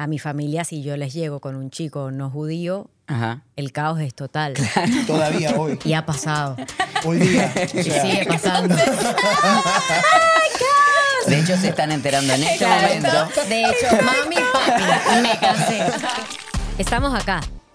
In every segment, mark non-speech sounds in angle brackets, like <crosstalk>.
a mi familia, si yo les llego con un chico no judío, Ajá. el caos es total. Todavía <laughs> hoy. Y ha pasado. Hoy día. <laughs> Y sigue pasando. <laughs> De hecho, se están enterando en este momento. De hecho, mami, papi, me casé. Estamos acá,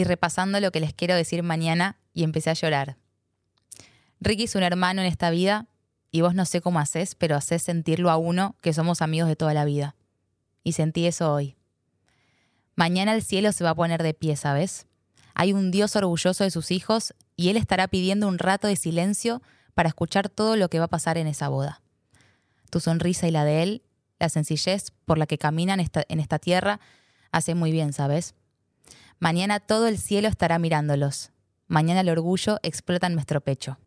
y repasando lo que les quiero decir mañana y empecé a llorar. Ricky es un hermano en esta vida y vos no sé cómo haces, pero haces sentirlo a uno que somos amigos de toda la vida. Y sentí eso hoy. Mañana el cielo se va a poner de pie, ¿sabes? Hay un Dios orgulloso de sus hijos y Él estará pidiendo un rato de silencio para escuchar todo lo que va a pasar en esa boda. Tu sonrisa y la de Él, la sencillez por la que caminan en esta tierra, hace muy bien, ¿sabes? Mañana todo el cielo estará mirándolos. Mañana el orgullo explota en nuestro pecho.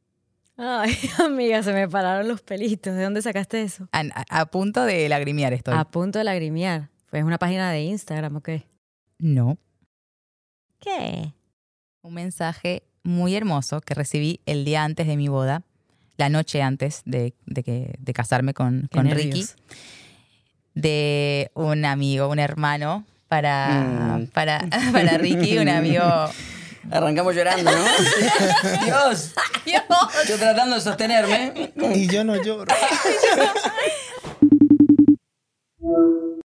Ay, <laughs> amiga, se me pararon los pelitos. ¿De dónde sacaste eso? A, punto de lagrimear estoy. A punto de lagrimear. ¿Fue una página de Instagram o qué? No. ¿Qué? Un mensaje muy hermoso que recibí el día antes de mi boda, la noche antes de, de que, de casarme con, con Ricky, de un amigo, un hermano para, Mm. para, <laughs> para Ricky, un amigo. <laughs> Arrancamos llorando, ¿no? <laughs> Dios. Yo tratando de sostenerme. Y yo no lloro.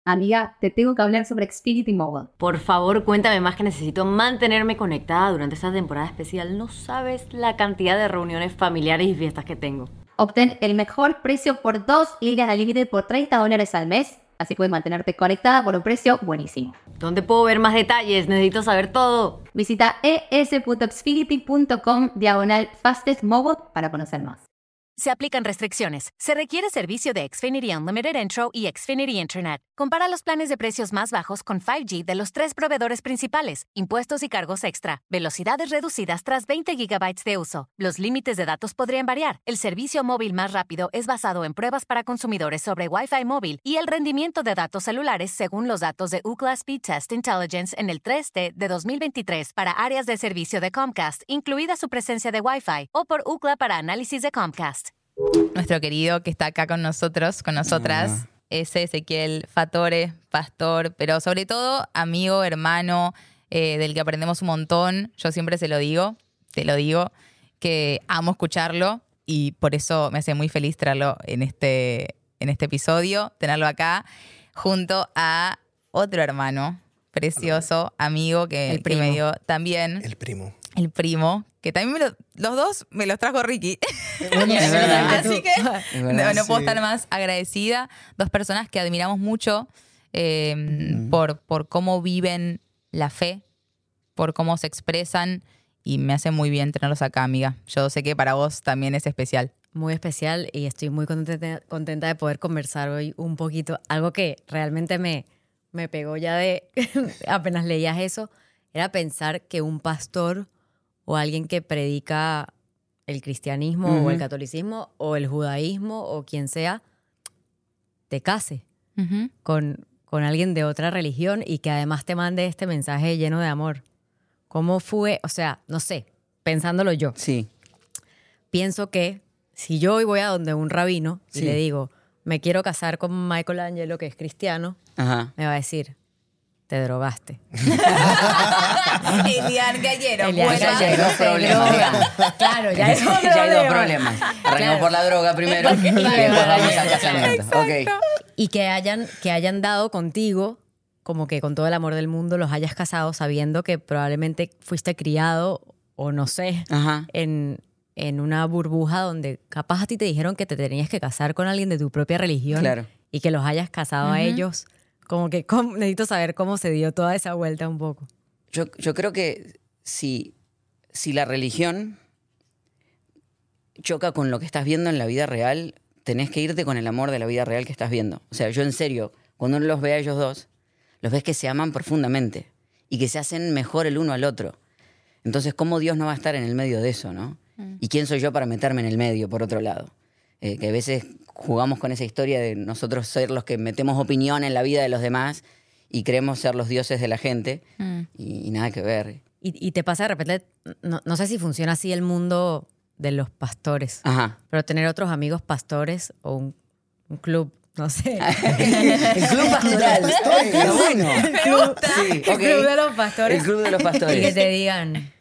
Amiga, te tengo que hablar sobre Xfinity Mobile. Por favor, cuéntame más que necesito mantenerme conectada durante esta temporada especial. No sabes la cantidad de reuniones familiares y fiestas que tengo. Obtén el mejor precio por dos líneas de límite por 30 dólares al mes. Así puedes mantenerte conectada por un precio buenísimo. ¿Dónde puedo ver más detalles? Necesito saber todo. Visita es.xfinity.com diagonal fastest mobile para conocer más. Se aplican restricciones. Se requiere servicio de Xfinity Unlimited Intro y Xfinity Internet. Compara los planes de precios más bajos con 5G de los tres proveedores principales, impuestos y cargos extra, velocidades reducidas tras 20 GB de uso. Los límites de datos podrían variar. El servicio móvil más rápido es basado en pruebas para consumidores sobre Wi-Fi móvil y el rendimiento de datos celulares según los datos de Ookla Speed Test Intelligence en el 3T de 2023 para áreas de servicio de Comcast, incluida su presencia de Wi-Fi, o por Ookla para análisis de Comcast. nuestro querido que está acá con nosotros, con nosotras, es Ezequiel Fatore, pastor, pero sobre todo amigo, hermano, eh, del que aprendemos un montón. Yo siempre se lo digo, te lo digo, que amo escucharlo y por eso me hace muy feliz traerlo en este, en este episodio, tenerlo acá, junto a otro hermano precioso, amigo, que, El que me primo. dio también, El primo. El primo, que también me lo- los dos me los trajo Ricky. Bueno, Es sí, <laughs> verdad. Así que Es no, verdad. no puedo Sí. estar más agradecida. Dos personas que admiramos mucho eh, por, por cómo viven la fe, por cómo se expresan y me hace muy bien tenerlos acá, amiga. Yo sé que para vos también es especial. Muy especial y estoy muy contenta, contenta de poder conversar hoy un poquito. Algo que realmente me, me pegó ya de <laughs> apenas leías eso, era pensar que un pastor o alguien que predica el cristianismo o el catolicismo o el judaísmo o quien sea, te case con, con alguien de otra religión y que además te mande este mensaje lleno de amor. ¿Cómo fue? O sea, no sé, pensándolo yo Sí. pienso que si yo hoy voy a donde un rabino y Sí. le digo, me quiero casar con Michael Angelo, que es cristiano, Ajá. me va a decir, te drogaste. <laughs> Elian Gallero, Elian vuelva. Gallero problemas. droga. Claro, ya <laughs> es otro ya hay dos problema. problemas. Arrancamos Claro. por la droga primero <laughs> y después vamos al casamiento. Ok. Y que hayan, que hayan dado contigo, como que con todo el amor del mundo, los hayas casado sabiendo que probablemente fuiste criado, o no sé, Ajá. en, en una burbuja donde capaz a ti te dijeron que te tenías que casar con alguien de tu propia religión Claro. y que los hayas casado a ellos. Como que cómo- necesito saber cómo se dio toda esa vuelta un poco. Yo, yo creo que si, si la religión choca con lo que estás viendo en la vida real, tenés que irte con el amor de la vida real que estás viendo. O sea, yo en serio, cuando uno los ve a ellos dos, los ves que se aman profundamente y que se hacen mejor el uno al otro. Entonces, ¿cómo Dios no va a estar en el medio de eso, no? ¿Y quién soy yo para meterme en el medio, por otro lado? Eh, que a veces jugamos con esa historia de nosotros ser los que metemos opinión en la vida de los demás y creemos ser los dioses de la gente Mm. y, y nada que ver. Y, y te pasa de repente, no, no sé si funciona así el mundo de los pastores, Ajá. pero tener otros amigos pastores o un, un club, no sé. <laughs> el club <laughs> pastoral. Está bueno. Sí, El ok. club de los pastores. El club de los <laughs> Y que pastores. te digan,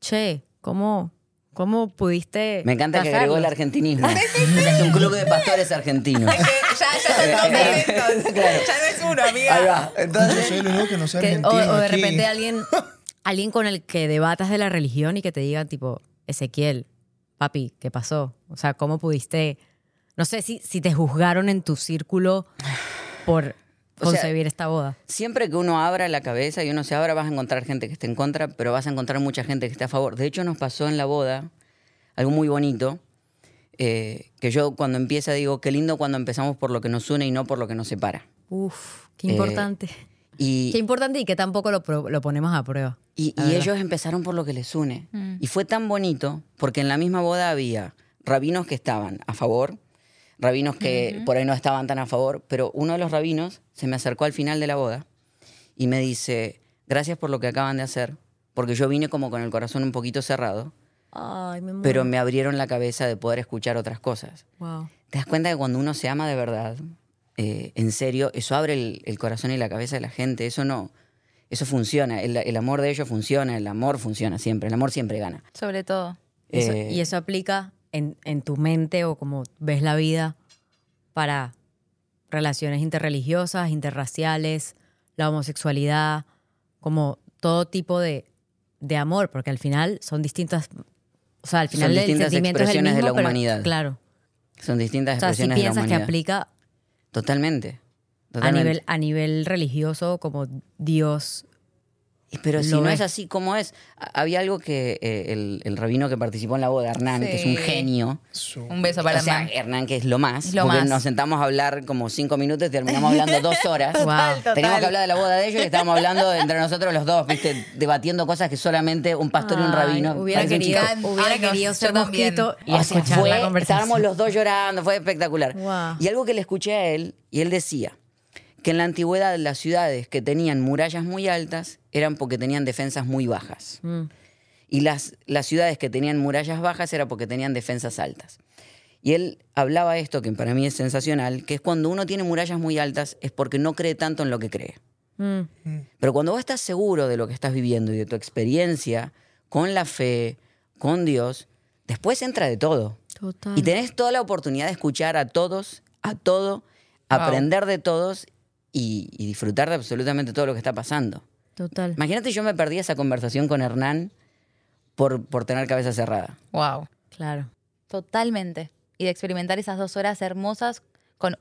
che, ¿cómo, cómo pudiste Me encanta que agregó el casarlos?" argentinismo. <laughs> Es un club de pastores argentinos. ya, ya son dos talentos. Claro. Ya no es uno, Ahí amiga. va. Yo Entonces, soy el único que no sé Que- o, argentino o de aquí. repente alguien, <laughs> alguien con el que debatas de la religión y que te digan, tipo, Ezequiel, papi, ¿qué pasó? O sea, ¿cómo pudiste? No sé si, si te juzgaron en tu círculo por Sea, concebir esta boda. siempre que uno abra la cabeza y uno se abra, vas a encontrar gente que esté en contra, pero vas a encontrar mucha gente que esté a favor. De hecho, nos pasó en la boda algo muy bonito, eh, que yo cuando empieza digo, qué lindo cuando empezamos por lo que nos une y no por lo que nos separa. Uf, qué Eh, importante. Y, qué importante y que tampoco lo, ponemos a prueba. Y, ellos empezaron por lo que les une. Mm. Y fue tan bonito porque en la misma boda había rabinos que estaban a favor, rabinos que por ahí no estaban tan a favor, pero uno de los rabinos se me acercó al final de la boda y me dice, gracias por lo que acaban de hacer, porque yo vine como con el corazón un poquito cerrado, Ay, me pero me abrieron la cabeza de poder escuchar otras cosas. Wow. Te das cuenta que cuando uno se ama de verdad, eh, en serio, eso abre el, el corazón y la cabeza de la gente. Eso no, eso funciona. El, el amor de ellos funciona, el amor funciona siempre. El amor siempre gana. Sobre todo. Eso- Eh, y eso aplica en, en tu mente o como ves la vida para relaciones interreligiosas, interraciales, la homosexualidad, como todo tipo de, de amor, porque al final son distintas, o sea, al Son final el distintas sentimiento es el expresiones de la pero- humanidad. claro. Son distintas O sea, si expresiones de la piensas que humanidad. aplica Totalmente. a totalmente. nivel, a nivel religioso como Dios. Pero si no es así, ¿cómo es? Había algo que eh, el, el rabino que participó en la boda, Hernán, que es un genio. Su- Un beso para o sea, Hernán. Hernán, que es lo más. Lo porque más. nos sentamos a hablar como cinco minutos y terminamos hablando <laughs> dos horas. Wow. Teníamos que hablar de la boda de ellos y estábamos hablando entre nosotros los dos, ¿viste? Debatiendo cosas que solamente un pastor y un Ay, rabino. Hubiera querido, hubiera Ay, querido ser mosquito y O sea, escuchar fue- la conversación. Estábamos los dos llorando, fue espectacular. Wow. Y algo que le escuché a él, y él decía que en la antigüedad las ciudades que tenían murallas muy altas eran porque tenían defensas muy bajas. Mm. Y las, las ciudades que tenían murallas bajas era porque tenían defensas altas. Y él hablaba esto, que para mí es sensacional, que es cuando uno tiene murallas muy altas es porque no cree tanto en lo que cree. Mm. Pero cuando vos estás seguro de lo que estás viviendo y de tu experiencia con la fe, con Dios, después entra de todo. Total. Y tenés toda la oportunidad de escuchar a todos, a todo, aprender de todos y, y disfrutar de absolutamente todo lo que está pasando. Total. Imagínate yo me perdí esa conversación con Hernán por, por tener cabeza cerrada. Wow. Claro. Totalmente. Y de experimentar esas dos horas hermosas con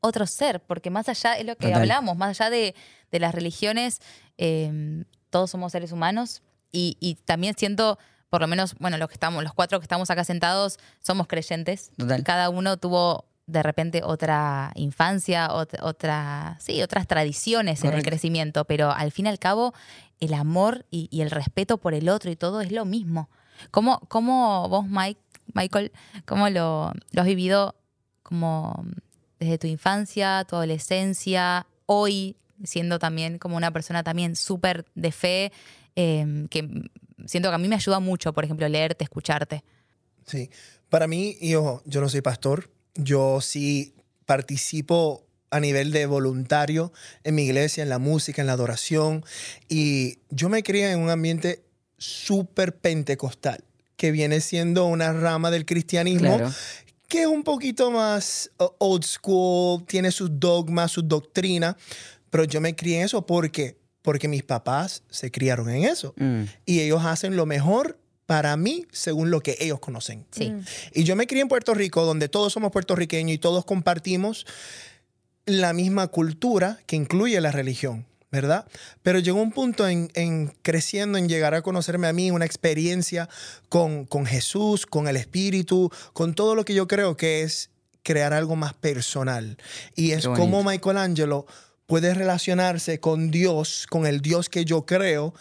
otro ser, porque más allá es lo que Total. hablamos, más allá de, de las religiones, eh, todos somos seres humanos y, y también siento, por lo menos, bueno, los que estamos, los cuatro que estamos acá sentados, somos creyentes. Total. Cada uno tuvo de repente otra infancia, ot- otra, sí, otras tradiciones en el crecimiento, pero al fin y al cabo el amor y, y el respeto por el otro y todo es lo mismo. ¿Cómo, cómo vos, Mike, Michael, cómo lo, lo has vivido como desde tu infancia, tu adolescencia, hoy siendo también como una persona también súper de fe, eh, que siento que a mí me ayuda mucho, por ejemplo, leerte, escucharte. Sí. Para mí, y ojo, yo no soy pastor. Yo sí participo a nivel de voluntario en mi iglesia, en la música, en la adoración. Y yo me crié en un ambiente súper pentecostal, que viene siendo una rama del cristianismo Claro. que es un poquito más old school, tiene sus dogmas, sus doctrinas, pero yo me crié en eso porque porque mis papás se criaron en eso Mm. y ellos hacen lo mejor para mí según lo que ellos conocen. Sí. Y yo me crié en Puerto Rico, donde todos somos puertorriqueños y todos compartimos la misma cultura que incluye la religión, ¿verdad? Pero llegó un punto en, en creciendo, en llegar a conocerme a mí, una experiencia con, con Jesús, con el Espíritu, con todo lo que yo creo que es crear algo más personal. Y es como Michelangelo puede relacionarse con Dios, con el Dios que yo creo,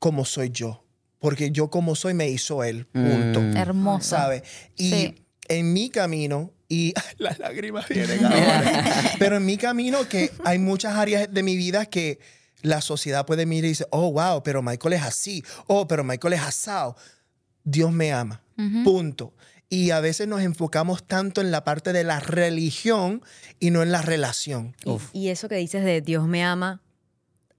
como soy yo. Porque yo como soy me hizo Él. Punto. Mm. Hermoso. ¿Sabe? Y Sí. en mi camino, y <laughs> las lágrimas vienen <laughs> ahora, pero en mi camino que hay muchas áreas de mi vida que la sociedad puede mirar y dice, oh, wow, pero Michael es así, oh, pero Michael es asado. Dios me ama, punto. Y a veces nos enfocamos tanto en la parte de la religión y no en la relación. Y, y eso que dices de Dios me ama,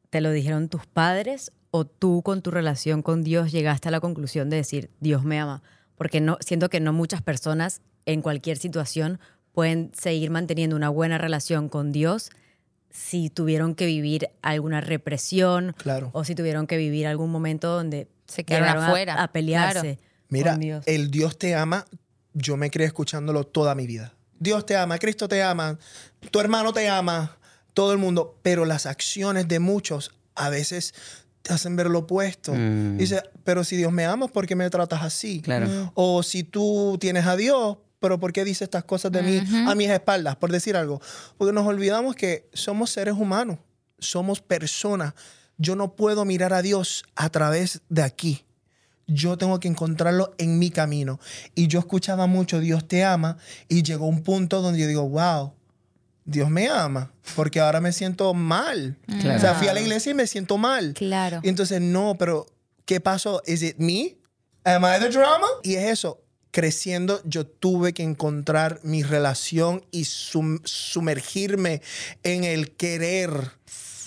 ¿te lo dijeron tus padres o tú con tu relación con Dios llegaste a la conclusión de decir Dios me ama? Porque no, siento que no muchas personas en cualquier situación pueden seguir manteniendo una buena relación con Dios si tuvieron que vivir alguna represión Claro. o si tuvieron que vivir algún momento donde Se quedaron a- afuera, a, pelearse. claro. Mira, con Dios. el Dios te ama, yo me crié escuchándolo toda mi vida. Dios te ama, Cristo te ama, tu hermano te ama, todo el mundo, pero las acciones de muchos a veces te hacen ver lo opuesto. Mm. Dice, pero si Dios me ama, ¿por qué me tratas así? Claro. O si tú tienes a Dios, pero ¿por qué dices estas cosas de mí a mis espaldas? Por decir algo. Porque nos olvidamos que somos seres humanos, somos personas. Yo no puedo mirar a Dios a través de aquí. Yo tengo que encontrarlo en mi camino. Y yo escuchaba mucho Dios te ama y llegó un punto donde yo digo, wow, Dios me ama, porque ahora me siento mal. Claro. O sea, fui a la iglesia y me siento mal. Claro. Y entonces, no, pero ¿qué pasó? ¿Is it me? Am I the drama? Y es eso. Creciendo, yo tuve que encontrar mi relación y sum- sumergirme en el querer,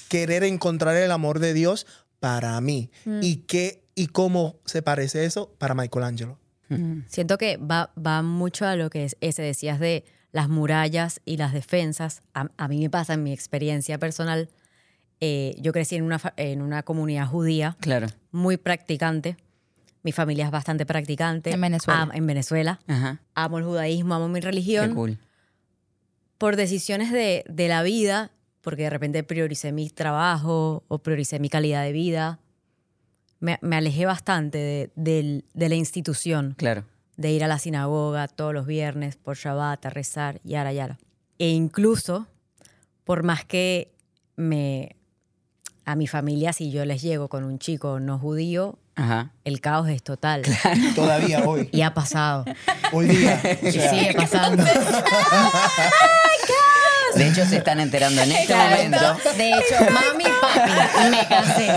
querer encontrar el amor de Dios para mí. ¿Y qué y cómo se parece eso para Michelangelo? Siento que va, va mucho a lo que es, ese decías de las murallas y las defensas. A, a mí me pasa en mi experiencia personal. eh, yo crecí en una, en una comunidad judía Claro. muy practicante. Mi familia es bastante practicante. En Venezuela. Am- en Venezuela. Ajá. Amo el judaísmo, amo mi Qué religión. cool. Por decisiones de, de la vida, porque de repente prioricé mi trabajo o prioricé mi calidad de vida, me, me alejé bastante de, del- de la institución Claro. De ir a la sinagoga todos los viernes por Shabbat a rezar, yara, yara. E incluso, por más que me a mi familia, si yo les llego con un chico no judío, Ajá. el caos es total. <laughs> Todavía hoy. Y ha pasado. Hoy día. <laughs> o Y sea, sigue pasando. <laughs> De hecho, se están enterando en este momento. De hecho, mami, papi, me casé.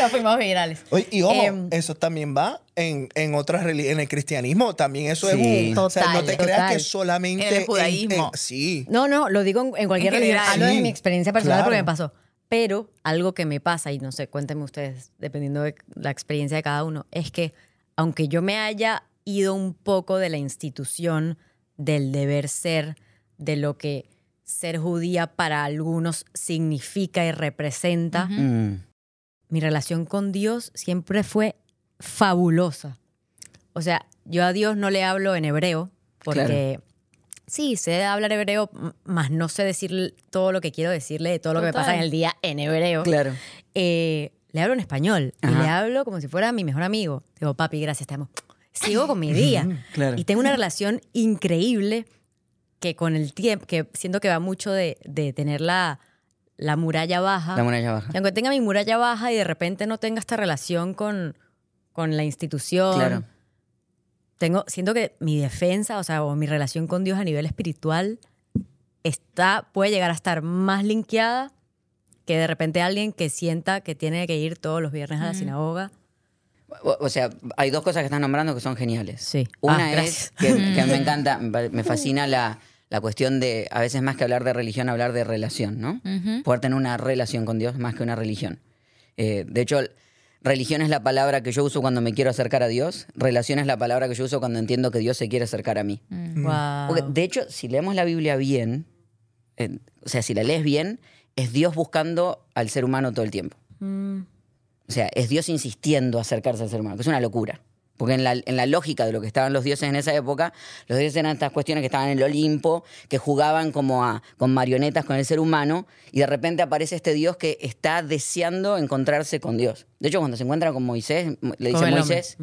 Nos fuimos virales. Oye, y ojo, Em, eso también va en, en otras religiones, en el cristianismo también eso Sí. es un... o sea, no Total, te creas total. que solamente... En el judaísmo. sí. No, no, lo digo en, en cualquier En religión. Hablo de Sí, mi experiencia personal claro. porque me pasó. Pero algo que me pasa, y no sé, cuéntenme ustedes, dependiendo de la experiencia de cada uno, es que aunque yo me haya ido un poco de la institución, del deber ser, de lo que ser judía para algunos significa y representa, Mm. Mi relación con Dios siempre fue fabulosa. O sea, yo a Dios no le hablo en hebreo porque sí, sé hablar hebreo, más no sé decir todo lo que quiero decirle de todo lo que me pasa en el día en hebreo. Claro. Eh, le hablo en español y le hablo como si fuera mi mejor amigo. Digo, papi, gracias, te amo. Sigo con mi día. Claro. Y tengo una relación increíble que con el tiempo, que siento que va mucho de, de tener la, la muralla baja. La muralla baja. Y aunque tenga mi muralla baja y de repente no tenga esta relación con, con la institución, Claro. tengo, siento que mi defensa, o sea, o mi relación con Dios a nivel espiritual está, puede llegar a estar más linkeada que de repente alguien que sienta que tiene que ir todos los viernes a la sinagoga. O, o sea, hay dos cosas que estás nombrando que son geniales. Sí. Una Ah, es que, que me <laughs> encanta, me fascina la, la cuestión de, a veces más que hablar de religión, hablar de relación, ¿no? Poder tener una relación con Dios más que una religión. Eh, de hecho, religión es la palabra que yo uso cuando me quiero acercar a Dios, relación es la palabra que yo uso cuando entiendo que Dios se quiere acercar a mí. Wow. Porque, de hecho, si leemos la Biblia bien, eh, o sea, si la lees bien, es Dios buscando al ser humano todo el tiempo. Mm, O sea, es Dios insistiendo a acercarse al ser humano, que es una locura. Porque en la, en la lógica de lo que estaban los dioses en esa época, los dioses eran estas cuestiones que estaban en el Olimpo, que jugaban como a, con marionetas con el ser humano, y de repente aparece este Dios que está deseando encontrarse con Dios. De hecho, cuando se encuentra con Moisés, le dice Con. Moisés.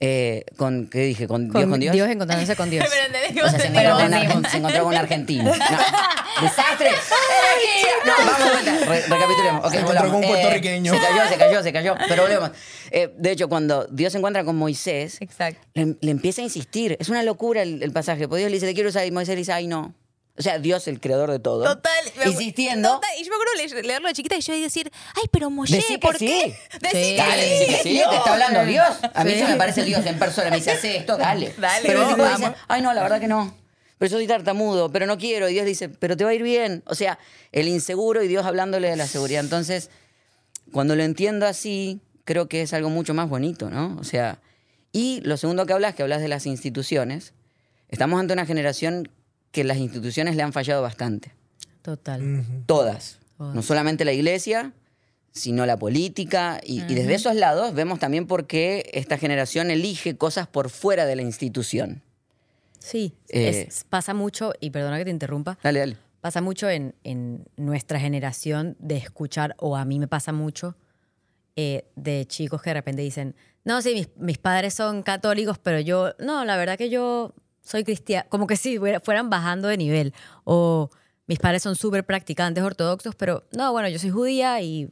Eh, con, ¿Qué dije? ¿Con, Dios Con con Dios? Dios encontrándose con Dios. <laughs> O sea, se encontró, con se encontró con un argentino. <laughs> No. ¡Desastre! No, vamos vuelta. Re- recapitulemos. Ok, Se encontró volvamos. con un puertorriqueño. se cayó, se cayó, se cayó. Pero volvemos. Eh, de hecho, cuando Dios se encuentra con Moisés, le, le empieza a insistir. Es una locura el, el pasaje. Porque Dios le dice, te quiero usar. Y Moisés le dice, ay, no. O sea, Dios, el creador de todo. Total. Insistiendo. Total, Y yo me acuerdo de leerlo de chiquita y yo iba a decir, ay, pero Moshe, Decí ¿por sí. qué? Decí Sí. Dale, dice que sí, te está hablando Dios. A mí Sí. se me parece Dios en persona. Me dice, hace esto, dale. Dale, pero el tipo dice, ay, no, la verdad que no. Pero yo soy tartamudo, pero no quiero. Y Dios dice, pero te va a ir bien. O sea, el inseguro y Dios hablándole de la seguridad. Entonces, cuando lo entiendo así, creo que es algo mucho más bonito, ¿no? O sea, y lo segundo que hablas, que hablas de las instituciones, estamos ante una generación que las instituciones le han fallado bastante. Total. Todas. Todas. No solamente la iglesia, sino la política. Y, y desde esos lados vemos también por qué esta generación elige cosas por fuera de la institución. Sí, Eh, es- pasa mucho, y perdona que te interrumpa, Dale, dale. pasa mucho en, en nuestra generación de escuchar, o a mí me pasa mucho, eh, de chicos que de repente dicen, no, sí, mis, mis padres son católicos, pero yo, no, la verdad que yo soy cristiana, como que si fuera- fueran bajando de nivel, o mis padres son súper practicantes ortodoxos, pero no, bueno, yo soy judía y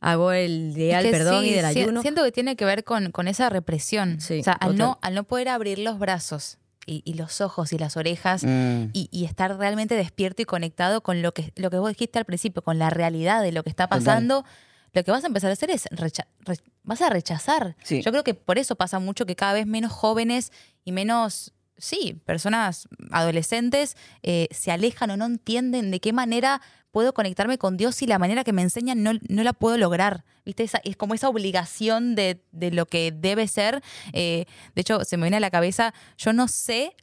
hago el día Es del que perdón sí, y del ayuno. Siento que tiene que ver con, con esa represión. Sí, o sea, al total. no, al no poder abrir los brazos y, y los ojos y las orejas Mm, y, y estar realmente despierto y conectado con lo que, lo que vos dijiste al principio, con la realidad de lo que está Total. pasando, lo que vas a empezar a hacer es recha- re- vas a rechazar. Sí. Yo creo que por eso pasa mucho que cada vez menos jóvenes y menos, sí, personas adolescentes eh, se alejan o no entienden de qué manera puedo conectarme con Dios y la manera que me enseñan no, no la puedo lograr. ¿Viste? Esa, es como esa obligación de, de lo que debe ser. Eh, de hecho, se me viene a la cabeza, yo no sé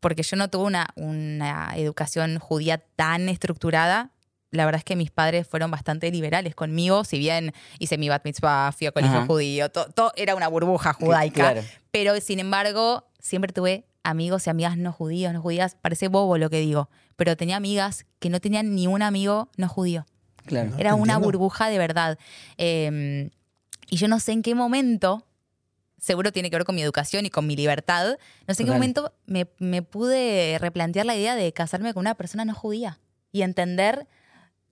porque yo no tuve una, una educación judía tan estructurada. La verdad es que mis padres fueron bastante liberales conmigo, si bien hice mi bat mitzvah, fui a colegio Ajá. judío, todo, era una burbuja judaica. claro. Pero sin embargo, siempre tuve amigos y amigas no judíos, no judías. Parece bobo lo que digo, pero tenía amigas que no tenían ni un amigo no judío. Claro. Era una entiendo. burbuja de verdad. Eh, y yo no sé en qué momento, seguro tiene que ver con mi educación y con mi libertad, no sé en qué momento me, me pude replantear la idea de casarme con una persona no judía y entender,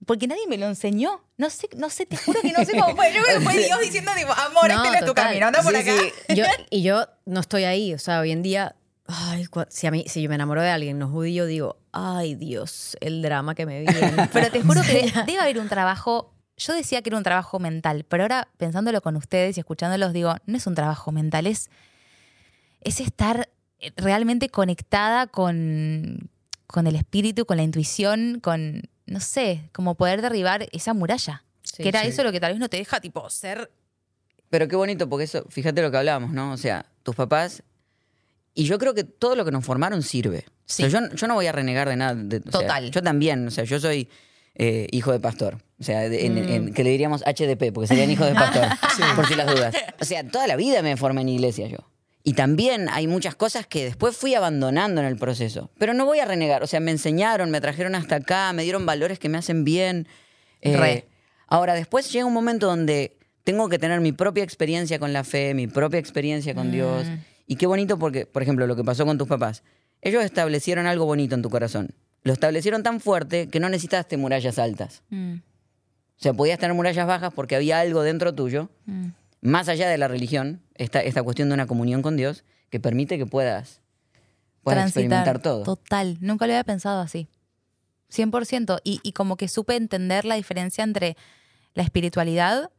porque nadie me lo enseñó. No sé, no sé, te juro que no sé cómo fue. Yo creo que fue <laughs> Dios diciendo, tipo, amor, No, este no es tu camino, anda por Sí, acá. sí. Yo, <laughs> y yo no estoy ahí. O sea, hoy en día, ay, si, a mí, si yo me enamoro de alguien no judío, digo, ay, Dios, el drama que me viene. <laughs> Pero te juro que de- debe haber un trabajo. Yo decía que era un trabajo mental, pero ahora pensándolo con ustedes y escuchándolos, digo, no es un trabajo mental, es, es estar realmente conectada con, con el espíritu, con la intuición, con, no sé, como poder derribar esa muralla. Sí, que era sí. eso lo que tal vez no te deja, tipo, ser. Pero qué bonito, porque eso, fíjate lo que hablábamos, ¿no? O sea, tus papás. Y yo creo que todo lo que nos formaron sirve. Sí. O sea, yo, yo no voy a renegar de nada. de- o sea, Total. yo también, o sea, yo soy eh, hijo de pastor. O sea, de- en- Mm. en- que le diríamos HDP, porque serían hijos de pastor, <laughs> por si las dudas. O sea, toda la vida me formé en iglesia yo. Y también hay muchas cosas que después fui abandonando en el proceso. Pero no voy a renegar. O sea, me enseñaron, me trajeron hasta acá, me dieron valores que me hacen bien. Eh, Re. Ahora, después llega un momento donde tengo que tener mi propia experiencia con la fe, mi propia experiencia con Dios. Mm. Y qué bonito porque, por ejemplo, lo que pasó con tus papás. Ellos establecieron algo bonito en tu corazón. Lo establecieron tan fuerte que no necesitaste murallas altas. Mm, O sea, podías tener murallas bajas porque había algo dentro tuyo, mm. más allá de la religión, esta, esta cuestión de una comunión con Dios, que permite que puedas, puedas experimentar todo. Total, nunca lo había pensado así. 100%. Y, y como que supe entender la diferencia entre la espiritualidad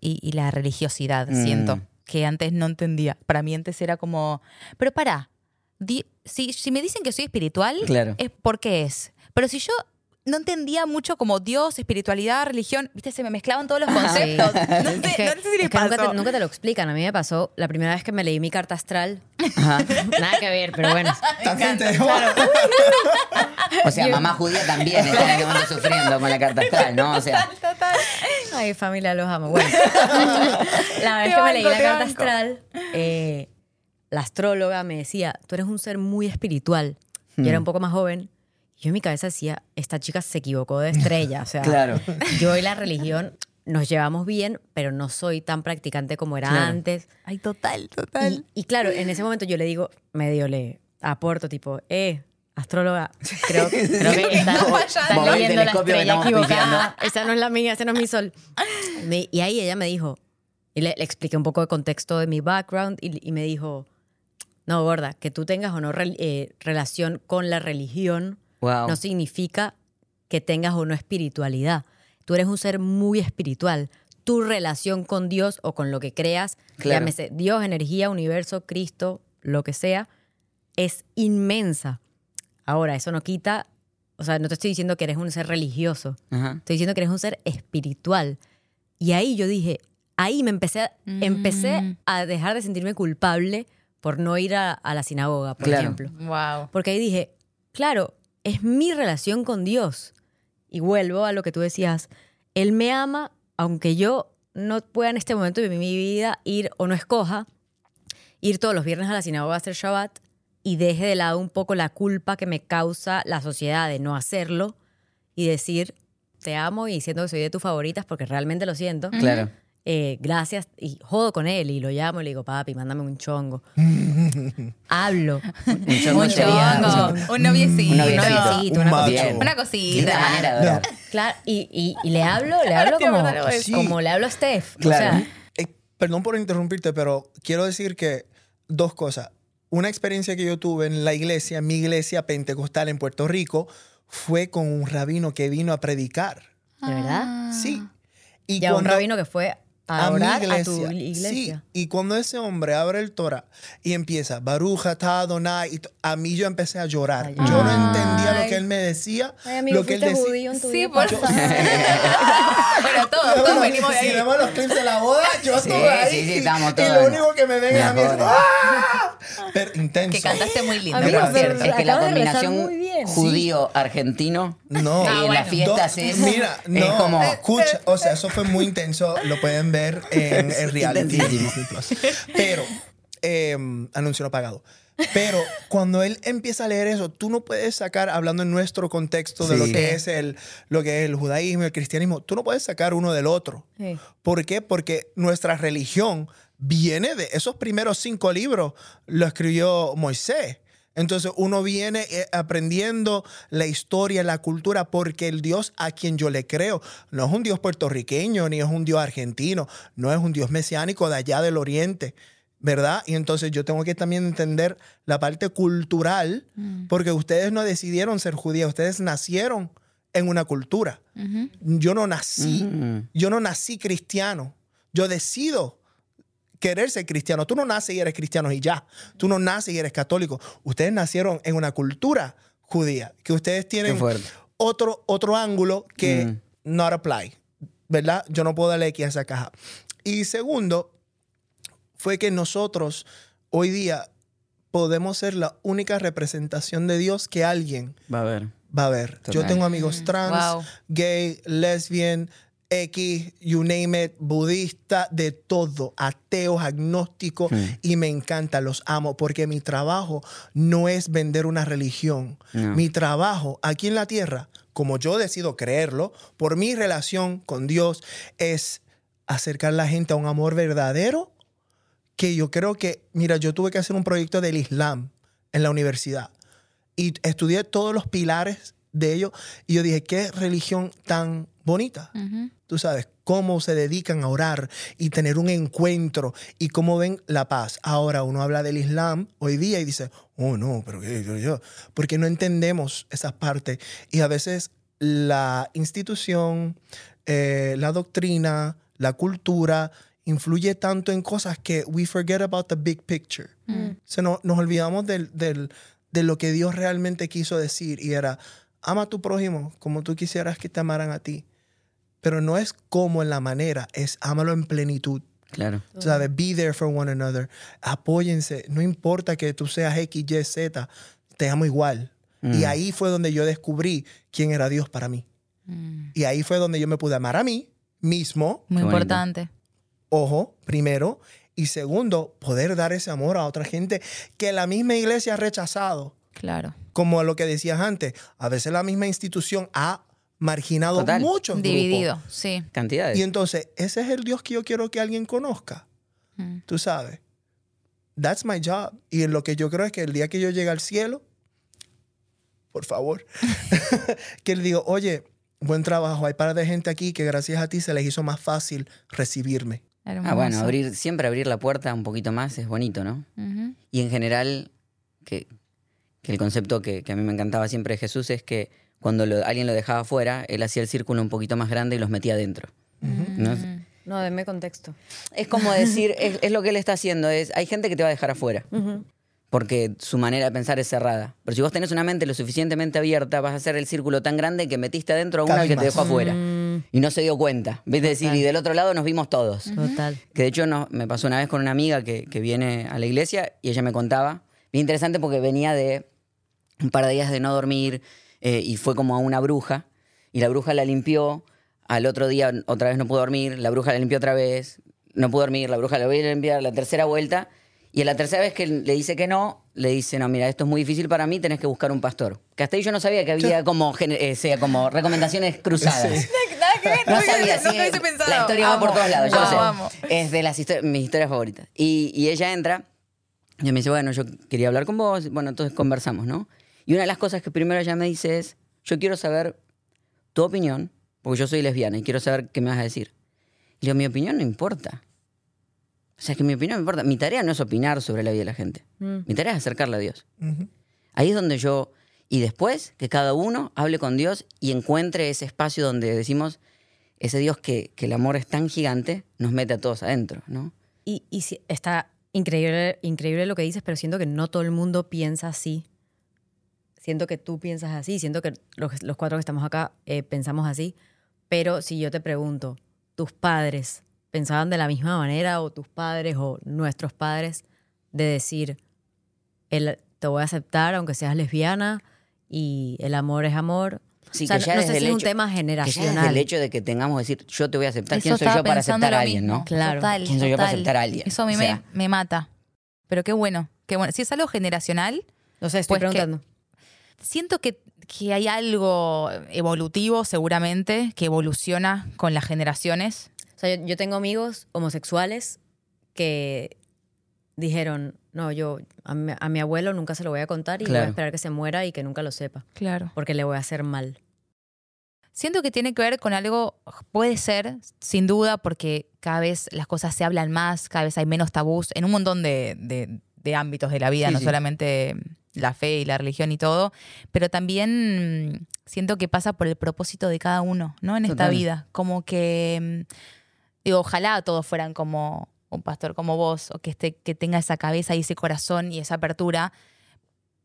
y, y la religiosidad, Mm. siento, que antes no entendía. Para mí antes era como, pero para, si, si me dicen que soy espiritual, Claro. es porque es. Pero si yo no entendía mucho como Dios, espiritualidad, religión, viste, se me mezclaban todos los Sí. conceptos. <laughs> No, sé, Es que- no sé si les es que nunca, te, nunca te lo explican. A mí me pasó la primera vez que me leí mi carta astral. Ajá. Nada que ver, pero bueno. También te dejo. O sea, mamá judía también está en este sufriendo con la carta astral, ¿no? O sea, Ay, familia, los amo. Bueno, <laughs> la vez Te que me leí la carta banco. astral, eh, la astróloga me decía, tú eres un ser muy espiritual. Yo Hmm. era un poco más joven. Y yo en mi cabeza decía, esta chica se equivocó de estrella. O sea, <laughs> Claro. yo y la religión, nos llevamos bien, pero no soy tan practicante como era Claro. antes. Ay, total, Y, total. y claro, en ese momento yo le digo, medio le aporto, tipo, eh, astróloga, creo, <laughs> que- creo que está, Como- está leyendo la estrella equivocada. Esa no es la mía, ese no es mi sol. Me- y ahí ella me dijo, y le, le expliqué un poco de contexto de mi background, y, y me dijo, no, gorda, que tú tengas o no rel- eh, relación con la religión Wow. no significa que tengas o no espiritualidad. Tú eres un ser muy espiritual. Tu relación con Dios o con lo que creas, Claro. llámese Dios, energía, universo, Cristo, lo que sea, es inmensa. Ahora, eso no quita, o sea, no te estoy diciendo que eres un ser religioso, Ajá. estoy diciendo que eres un ser espiritual. Y ahí yo dije, ahí me empecé a, empecé Mm. a dejar de sentirme culpable por no ir a, a la sinagoga, por Claro. ejemplo. Wow. Porque ahí dije, claro, es mi relación con Dios. Y vuelvo a lo que tú decías, Él me ama, aunque yo no pueda en este momento de mi vida ir o no escoja, ir todos los viernes a la sinagoga a hacer Shabbat y deje de lado un poco la culpa que me causa la sociedad de no hacerlo y decir, te amo y siento que soy de tus favoritas porque realmente lo siento. Claro. Eh, gracias y jodo con él y lo llamo y le digo, papi, mándame un chongo. <laughs> Hablo. Un chongo Un chongo, un noviecito. Un noviecito. noviecito, Un una. Bien. Una cosita. Claro, y, y- y le hablo, le hablo como, verdad, Sí. como le hablo a Steph. Claro. O sea, Eh, perdón por interrumpirte, pero quiero decir que dos cosas. Una experiencia que yo tuve en la iglesia, mi iglesia pentecostal en Puerto Rico, fue con un rabino que vino a predicar. ¿de verdad? Sí. Y Ya un rabino que fue a, a mi iglesia. a tu iglesia. Sí, y cuando ese hombre abre el Torah y empieza, Baruch atah Adonai, y to- a mí yo empecé a llorar. Ay, yo no ay. entendía lo que él me decía, Ay, amigo, lo que él decía. judío en tu Sí, por pasada. Bueno, todos, todos Bueno, venimos de si ahí. vemos los clips de la boda, yo Sí, estuve ahí. sí, sí, y- estamos y todos lo en- único que me ven es a mí. es. ¡ah! Pero intenso. Que cantaste muy lindo, Amigo, por pero- cierto. Es que la combinación judío-argentino No. eh, Ah, en bueno. las fiestas Do- es, Mira, no, es como... escucha, o sea, eso fue muy intenso, lo pueden ver en el <laughs> reality. Pero, eh, anuncio no pagado. Pero cuando él empieza a leer eso, tú no puedes sacar, hablando en nuestro contexto de lo Sí. que es el, lo que es el judaísmo y el cristianismo, tú no puedes sacar uno del otro. Sí. ¿Por qué? Porque nuestra religión viene de esos primeros cinco libros, lo escribió Moisés. Entonces uno viene eh, aprendiendo la historia, la cultura, porque el Dios a quien yo le creo no es un Dios puertorriqueño ni es un Dios argentino, no es un Dios mesiánico de allá del oriente, ¿verdad? Y entonces yo tengo que también entender la parte cultural, porque ustedes no decidieron ser judíos, ustedes nacieron en una cultura. Yo no nací, Mm. yo no nací cristiano, yo decido querer ser cristiano. Tú no naces y eres cristiano y ya. Tú no naces y eres católico. Ustedes nacieron en una cultura judía, que ustedes tienen otro, otro ángulo que Mm. not apply, ¿verdad? Yo no puedo darle aquí a esa caja. Y segundo, fue que nosotros hoy día podemos ser la única representación de Dios que alguien Va a ver. va a ver. Yo tengo amigos trans, Wow. gay, lesbian, X, you name it, budista, de todo, ateos, agnósticos, y me encanta, los amo, porque mi trabajo no es vender una religión. No. Mi trabajo aquí en la tierra, como yo decido creerlo, por mi relación con Dios, es acercar a la gente a un amor verdadero que yo creo que, mira, yo tuve que hacer un proyecto del Islam en la universidad y estudié todos los pilares de ello y yo dije, qué religión tan bonita. Tú sabes, cómo se dedican a orar y tener un encuentro y cómo ven la paz. Ahora uno habla del Islam hoy día y dice, oh no, pero qué, yo, yo, porque no entendemos esas partes y a veces la institución, eh, la doctrina, la cultura influye tanto en cosas que we forget about the big picture. Se no- nos olvidamos del, del- de lo que Dios realmente quiso decir y era, ama a tu prójimo como tú quisieras que te amaran a ti. Pero no es como en la manera, es ámalo en plenitud. Claro. ¿Sabes? Be there for one another. Apóyense. No importa que tú seas X, Y, Z, te amo igual. Y ahí fue donde yo descubrí quién era Dios para mí. Y ahí fue donde yo me pude amar a mí mismo, Muy importante. ojo, primero. Y segundo, poder dar ese amor a otra gente que la misma iglesia ha rechazado. Claro. Como lo que decías antes, a veces la misma institución ha marginado Total. muchos grupos. Dividido, sí. Cantidades. Y entonces, ese es el Dios que yo quiero que alguien conozca. Mm. Tú sabes. That's my job. Y lo que yo creo es que el día que yo llegue al cielo, por favor, <laughs> <laughs> que le digo, oye, buen trabajo. Hay par de gente aquí que gracias a ti se les hizo más fácil recibirme. Ah, bueno, abrir, siempre abrir la puerta un poquito más es bonito, ¿no? Y en general, que, que el concepto que, que a mí me encantaba siempre de Jesús es que cuando lo- alguien lo dejaba fuera, él hacía el círculo un poquito más grande y los metía adentro. ¿no? No, denme contexto. Es como decir, es, es lo que él está haciendo, es, hay gente que te va a dejar afuera, porque su manera de pensar es cerrada. Pero si vos tenés una mente lo suficientemente abierta, vas a hacer el círculo tan grande que metiste adentro a uno que te dejó afuera. Mm, Y no se dio cuenta. ¿Ves? decir, Total. y del otro lado nos vimos todos. total. Que de hecho no, me pasó una vez con una amiga que, que viene a la iglesia y ella me contaba. Bien interesante porque venía de un par de días de no dormir eh, y fue como a una bruja. Y la bruja la limpió. Al otro día otra vez no pudo dormir. La bruja la limpió otra vez. No pudo dormir. La bruja la volvió a limpiar la tercera vuelta. Y a la tercera vez que le dice que no, le dice, no, mira, esto es muy difícil para mí, tenés que buscar un pastor. Que hasta ahí yo no sabía que había como, eh, sea, como recomendaciones <laughs> cruzadas. No sabía, sí, la historia va por todos lados, yo sé. Es de las mis historias favoritas. Y, y ella entra y me dice, bueno, yo quería hablar con vos. Bueno, entonces conversamos, ¿no? Y una de las cosas que primero ella me dice es, yo quiero saber tu opinión, porque yo soy lesbiana y quiero saber qué me vas a decir. Y digo, mi opinión no importa. O sea, que mi opinión no importa. Mi tarea no es opinar sobre la vida de la gente. Mm. Mi tarea es acercarla a Dios. Ujú. Ahí es donde yo... Y después que cada uno hable con Dios y encuentre ese espacio donde decimos, ese Dios que, que el amor es tan gigante, nos mete a todos adentro, ¿no? Y, y sí, está increíble, increíble lo que dices, pero siento que no todo el mundo piensa así. Siento que tú piensas así, siento que los, los cuatro que estamos acá eh, pensamos así. Pero si yo te pregunto, ¿tus padres pensaban de la misma manera o tus padres o nuestros padres de decir, el, te voy a aceptar aunque seas lesbiana y el amor es amor? Sí, o sea, que ya no desde sé el si es un hecho- tema Que ya generacional. desde el hecho de que tengamos que decir, yo te voy a aceptar, Eso ¿quién soy yo para aceptar a alguien, no? Claro. Total, ¿Quién soy yo para aceptar a alguien? Eso a mí O me- sea- me, mata. Pero qué bueno, qué bueno. Si es algo generacional, No sé, estoy Pues que- preguntando. Siento que, que hay algo evolutivo seguramente que evoluciona con las generaciones. O sea, yo, yo tengo amigos homosexuales que dijeron, no, yo a mi, a mi abuelo nunca se lo voy a contar y voy a Claro. esperar que se muera y que nunca lo sepa, Claro. porque le voy a hacer mal. Siento que tiene que ver con algo, puede ser, sin duda, porque cada vez las cosas se hablan más, cada vez hay menos tabús en un montón de, de- de ámbitos de la vida, Sí, no sí. solamente la fe y la religión y todo, pero también mm, siento que pasa por el propósito de cada uno, ¿no? En esta Total. vida. Como que, mm, digo, ojalá todos fueran como un pastor como vos, o que, esté, que tenga esa cabeza y ese corazón y esa apertura,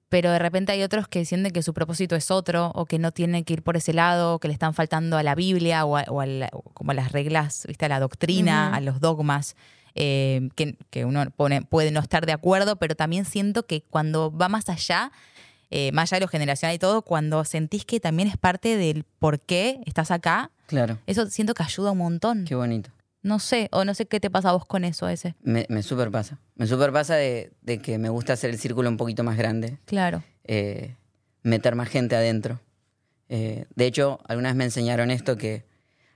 pero de repente hay otros que sienten que su propósito es otro o que no tienen que ir por ese lado, o que le están faltando a la Biblia o a, o a la- o como a las reglas, ¿viste? a la doctrina, a los dogmas, eh, que, que uno pone- puede no estar de acuerdo, pero también siento que cuando va más allá, eh, más allá de lo generacional y todo, cuando sentís que también es parte del por qué estás acá, Claro, eso siento que ayuda un montón. qué bonito. No sé, o no sé qué te pasa a vos con eso ese. Me, me super pasa. Me super pasa de, de que me gusta hacer el círculo un poquito más grande, Claro. eh, meter más gente adentro. Eh, de hecho, algunas me enseñaron esto que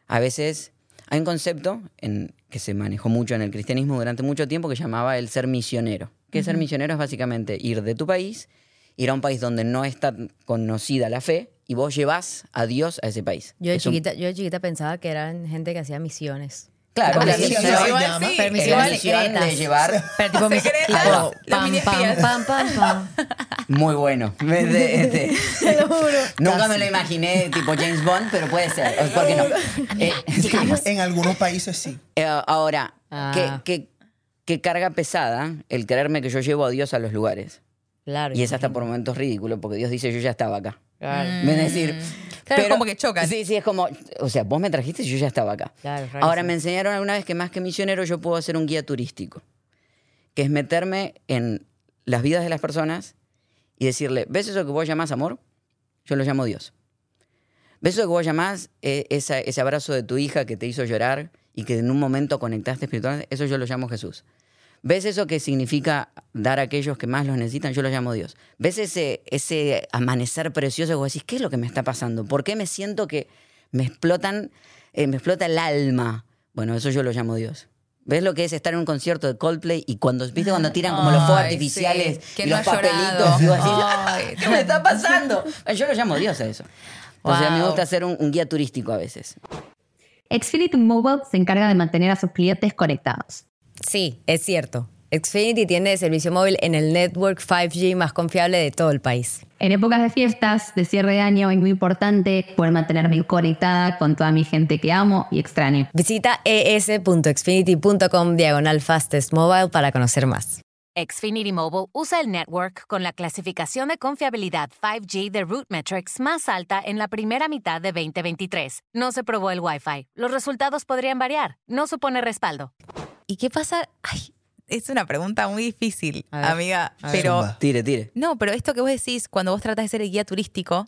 a veces hay un concepto en, que se manejó mucho en el cristianismo durante mucho tiempo que llamaba el ser misionero. Que ser misionero es básicamente ir de tu país, ir a un país donde no está conocida la fe y vos llevas a Dios a ese país. Yo de, Es un- chiquita, yo de chiquita pensaba que eran gente que hacía misiones. Claro, la misión, llama- sí, secretas. de llevar Pero tipo, las pam, pam, pam, pam, pam. muy bueno. <laughs> Me- de- de- Te lo juro. Nunca Casi. me lo imaginé tipo James Bond, pero puede ser. ¿Por qué no? <laughs> Eh, <laughs> En algunos países sí. eh, ahora, Ah. ¿qué, qué, qué carga pesada el creerme que yo llevo a Dios a los lugares. Claro. Y es hasta por momentos ridículo, porque Dios dice, yo ya estaba acá. Claro. Es decir, Claro, como que chocan. Sí, sí, es como, o sea, vos me trajiste y yo ya estaba acá. Claro. Ahora me enseñaron alguna vez que más que misionero yo puedo ser un guía turístico, que es meterme en las vidas de las personas y decirle, ¿ves eso que vos llamás amor? Yo lo llamo Dios. ¿Ves eso que vos llamás eh, esa- ese abrazo de tu hija que te hizo llorar y que en un momento conectaste espiritualmente? Eso yo lo llamo Jesús. ¿Ves eso que significa dar a aquellos que más los necesitan? Yo lo llamo Dios. ¿Ves ese, ese amanecer precioso que vos decís, ¿qué es lo que me está pasando? ¿Por qué me siento que me explotan, eh, me explota el alma. Bueno, eso yo lo llamo Dios. ¿Ves lo que es estar en un concierto de Coldplay y cuando, ¿viste cuando tiran como los fuegos artificiales sí, que y no los papelitos? Y vos decís, Ay, ¿qué me está pasando? Yo lo llamo Dios a eso. O sea, me gusta ser un, un guía turístico a veces. Xfinity Mobile se encarga de mantener a sus clientes conectados. Sí, es cierto. Xfinity tiene servicio móvil en el network 5G más confiable de todo el país. En épocas de fiestas, de cierre de año, es muy importante poder mantenerme conectada con toda mi gente que amo y extraño. Visita es.xfinity.com diagonal fastest mobile para conocer más. Xfinity Mobile usa el network con la clasificación de confiabilidad 5G de RootMetrics más alta en la primera mitad de 2023. No se probó el Wi-Fi. Los resultados podrían variar. No supone respaldo. ¿Y qué pasa? Ay, es una pregunta muy difícil, ver, amiga. pero Zumba. Tire, tire. no, pero esto que vos decís cuando vos tratás de ser el guía turístico,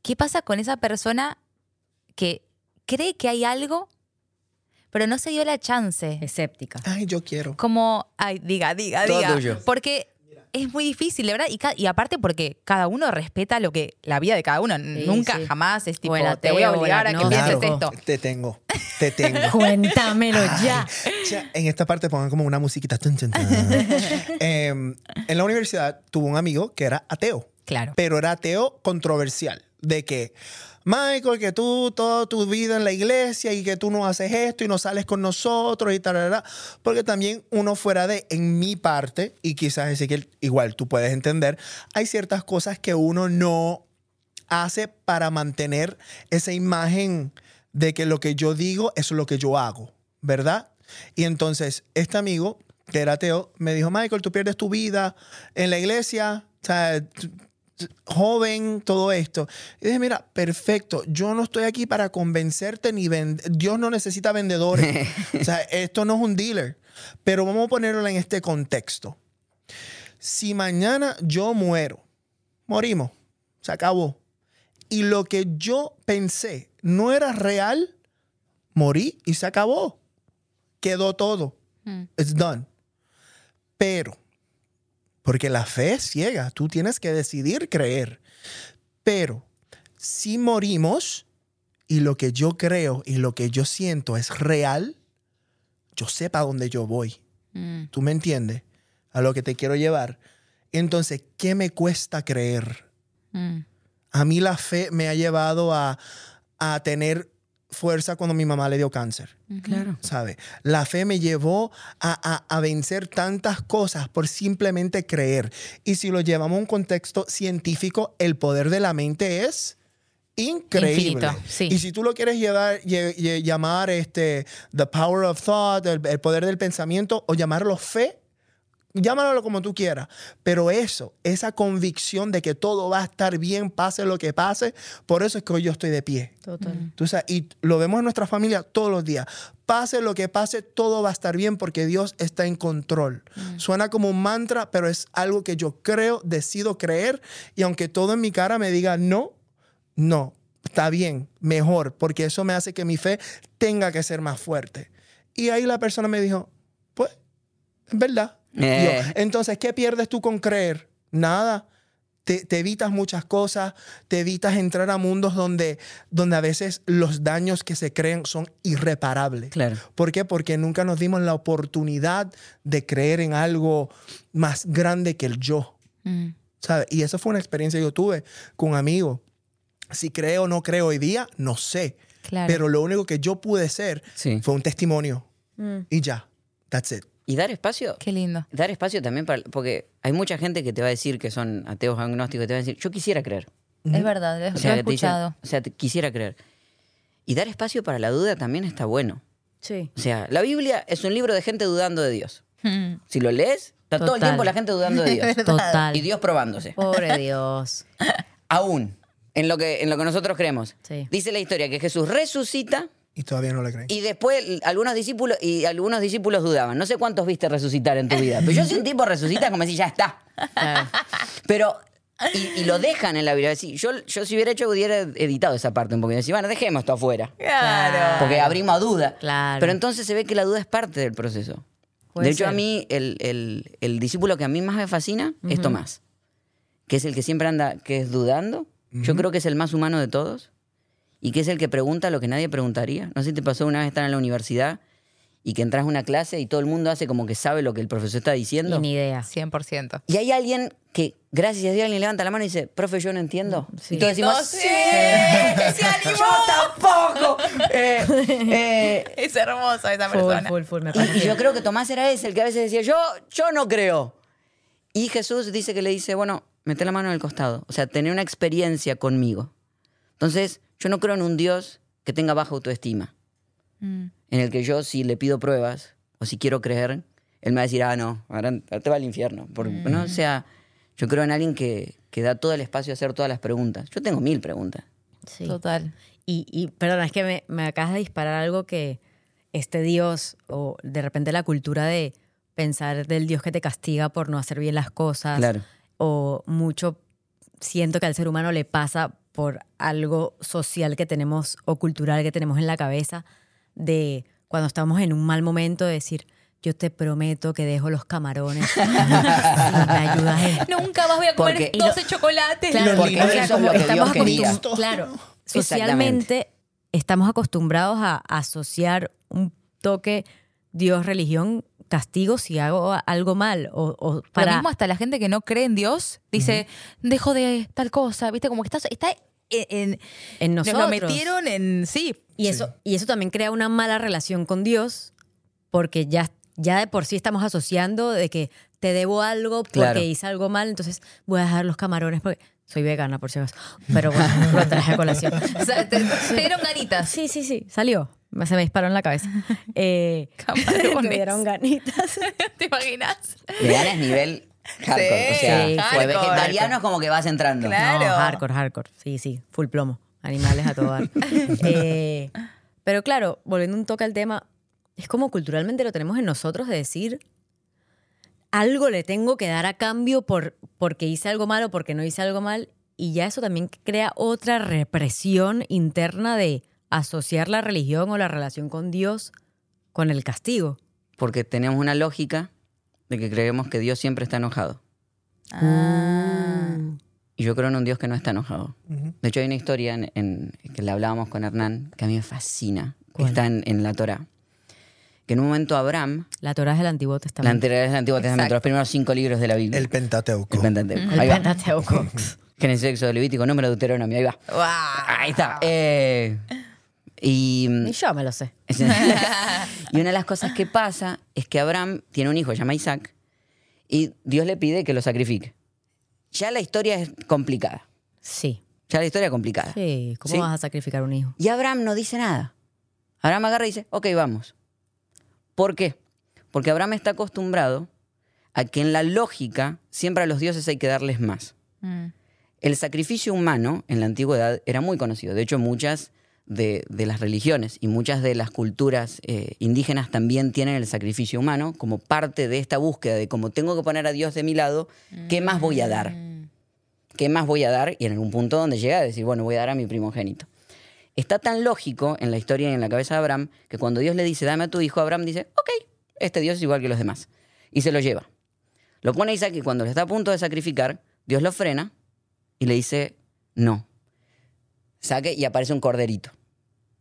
¿qué pasa con esa persona que cree que hay algo, pero no se dio la chance? Escéptica. Ay, yo quiero. Como, ay, diga, diga, Todo diga. tuyo. Porque es muy difícil, de verdad. Y, aparte porque cada uno respeta lo que la vida de cada uno. Nunca, sí. jamás es tipo, te voy a obligar a que pienses Claro, esto. te tengo, te tengo. <laughs> Cuéntamelo ya. O sea, en esta parte pongan como una musiquita. <laughs> Em, en la universidad tuvo un amigo que era ateo, Claro. pero era ateo controversial. De que, Michael, que tú toda tu vida en la iglesia y que tú no haces esto y no sales con nosotros y tal. Porque también uno fuera de, en mi parte, y quizás Ezequiel, igual tú puedes entender, hay ciertas cosas que uno no hace para mantener esa imagen de que lo que yo digo es lo que yo hago, ¿verdad? Y entonces este amigo, que era ateo, me dijo, Michael, tú pierdes tu vida en la iglesia, o sea, joven, todo esto. Y dije, mira, perfecto, yo no estoy aquí para convencerte ni vender, Dios no necesita vendedores. <laughs> o sea, esto no es un dealer, pero vamos a ponerlo en este contexto. Si mañana yo muero, morimos, se acabó. Y lo que yo pensé no era real, morí y se acabó. Quedó todo. It's done. Pero, porque la fe es ciega, tú tienes que decidir creer. Pero, si morimos y lo que yo creo y lo que yo siento es real, yo sé para dónde yo voy. Mm. ¿Tú me entiendes? A lo que te quiero llevar. Entonces, ¿qué me cuesta creer? Mm. A mí la fe me ha llevado a, a tener fuerza cuando mi mamá le dio cáncer. Claro. ¿Sabe? La fe me llevó a, a- a vencer tantas cosas por simplemente creer. Y si lo llevamos a un contexto científico, el poder de la mente es increíble. Infinito, sí. Y si tú lo quieres llevar, lle- lle- llamar este, the power of thought, el, el poder del pensamiento, o llamarlo fe, llámalo como tú quieras. Pero eso, esa convicción de que todo va a estar bien, pase lo que pase, por eso es que hoy yo estoy de pie. Total. Tú sabes, y lo vemos en nuestra familia todos los días. Pase lo que pase, todo va a estar bien porque Dios está en control. Suena como un mantra, pero es algo que yo creo, decido creer. Y aunque todo en mi cara me diga no, no, está bien, mejor, porque eso me hace que mi fe tenga que ser más fuerte. Y ahí la persona me dijo, pues, es verdad. Yo, Eh. entonces, ¿qué pierdes tú con creer? Nada. Te, te evitas muchas cosas, te evitas entrar a mundos donde, donde a veces los daños que se creen son irreparables. Claro. ¿Por qué? Porque nunca nos dimos la oportunidad de creer en algo más grande que el yo. Mm. ¿sabes? Y esa fue una experiencia que yo tuve con amigos. Si creo o no creo hoy día, no sé. Claro. Pero lo único que yo pude ser Sí. fue un testimonio. Mm. Y ya. That's it. Y dar espacio. Qué lindo. Dar espacio también para. Porque hay mucha gente que te va a decir que son ateos agnósticos, te va a decir, yo quisiera creer. Es verdad, lo, O sea, lo he dicen, escuchado. o sea, te- quisiera creer. Y dar espacio para la duda también está bueno. Sí. O sea, la Biblia es un libro de gente dudando de Dios. Mm. Si lo lees, está todo el tiempo la gente dudando de <laughs> Dios. Total. y Dios probándose. Pobre <laughs> Dios. Aún, en lo que, en lo que nosotros creemos. Sí. Dice la historia que Jesús resucita Y todavía no le creen. y después algunos discípulos y algunos discípulos dudaban. No sé cuántos viste resucitar en tu vida. Pero yo si un tipo resucita como si ya está. Pero, y, y lo dejan en la Biblia. Sí, Yo, yo si hubiera hecho, hubiera editado esa parte un poquito. Decir, bueno, dejemos esto afuera. Claro. Porque abrimos a duda. Claro. Pero entonces se ve que la duda es parte del proceso. Puede de hecho, ser. a mí, el, el- el discípulo que a mí más me fascina es Tomás. Que es el que siempre anda, que es dudando. Yo creo que es el más humano de todos. Y que es el que pregunta lo que nadie preguntaría. No sé si te pasó una vez estar en la universidad y que entras a una clase y todo el mundo hace como que sabe lo que el profesor está diciendo. Y ni idea. 100%. Y hay alguien que, gracias a Dios, alguien levanta la mano y dice, profe, yo no entiendo. Sí. Y todos decimos, No, sí, sí, se animó. <laughs> yo tampoco. Eh, eh, Es hermosa esa Full, persona. full, full, me y, y yo creo que Tomás era ese, el que a veces decía, yo, yo no creo. Y Jesús dice que le dice, bueno, mete la mano en el costado. O sea, tener una experiencia conmigo. Entonces, yo no creo en un Dios que tenga baja autoestima. Mm. En el que yo, si le pido pruebas o si quiero creer, él me va a decir, ah, no, ahora te va al infierno. Por- ¿no? O sea, yo creo en alguien que, que da todo el espacio a hacer todas las preguntas. Yo tengo mil preguntas. Sí. Total. Y, y perdona, es que me, me acabas de disparar algo que este Dios, o de repente la cultura de pensar del Dios que te castiga por no hacer bien las cosas, Claro. o mucho siento que al ser humano le pasa por algo social que tenemos o cultural que tenemos en la cabeza, de cuando estamos en un mal momento, de decir, yo te prometo que dejo los camarones <laughs> si me ayudas en Nunca más voy a comer Porque- 12 chocolates. Claro, Porque lindo eso que es como lo que estamos Dios quería. acostum- Claro, socialmente estamos acostumbrados a asociar un toque Dios, religión, castigo si hago algo mal o, o Lo para mismo hasta la gente que no cree en Dios dice, dejo de tal cosa, ¿viste? Como que está, está en, en- en nos nosotros. lo metieron en sí. Y eso, y eso también crea una mala relación con Dios, porque ya, ya de por sí estamos asociando de que te debo algo porque Claro. hice algo mal, entonces voy a dejar los camarones porque soy vegana, por si acaso. Pero bueno, <laughs> lo traje a colación. O sea, te, te dieron ganitas. Sí, sí, sí, salió. Se me disparó en la cabeza. <laughs> Eh, Camarones. <laughs> me dieron ganitas. ¿Te imaginas? Veganas nivel hardcore. Sí, o sea, sí, pues hardcore. vegetariano es como que vas entrando. Claro. No, hardcore, hardcore. Sí, sí, full plomo. Animales a todo dar. <laughs> Eh, pero claro, volviendo un toque al tema, es como culturalmente lo tenemos en nosotros de decir algo le tengo que dar a cambio por, porque hice algo mal o porque no hice algo mal. Y ya eso también crea otra represión interna de asociar la religión o la relación con Dios con el castigo. Porque tenemos una lógica de que creemos que Dios siempre está enojado. Ah. Y yo creo en un Dios que no está enojado. Ujú. De hecho, hay una historia en, en- que le hablábamos con Hernán que a mí me fascina, que está en, en la Torá. Que en un momento Abraham, La Torah es del Antiguo la Testamento. anterior es el Antiguo Testamento, Exacto. los primeros cinco libros de la Biblia. El Pentateuco. El Pentateuco. El. Pentateuco. <laughs> Génesis, Levítico, Número, Deuteronomio. Ahí va. Guau. Ahí está. Eh, y, yo me lo sé. <laughs> y una <laughs> de las cosas que pasa es que Abraham tiene un hijo, se llama Isaac, y Dios le pide que lo sacrifique. Ya la historia es complicada. Sí. Ya la historia es complicada. Sí, ¿cómo ¿Sí? vas a sacrificar un hijo? Y Abraham no dice nada. Abraham agarra y dice, ok, vamos. ¿Por qué? Porque Abraham está acostumbrado a que en la lógica siempre a los dioses hay que darles más. Mm. El sacrificio humano en la antigüedad era muy conocido. De hecho, muchas de, de las religiones y muchas de las culturas eh, indígenas también tienen el sacrificio humano como parte de esta búsqueda de cómo tengo que poner a Dios de mi lado, ¿qué más voy a dar? ¿Qué más voy a dar? Y en algún punto donde llega a decir, bueno, voy a dar a mi primogénito. Está tan lógico en la historia y en la cabeza de Abraham que cuando Dios le dice, dame a tu hijo, Abraham dice, ok, este Dios es igual que los demás. Y se lo lleva. Lo pone Isaac y cuando le está a punto de sacrificar, Dios lo frena y le dice, no. Saque y aparece un corderito.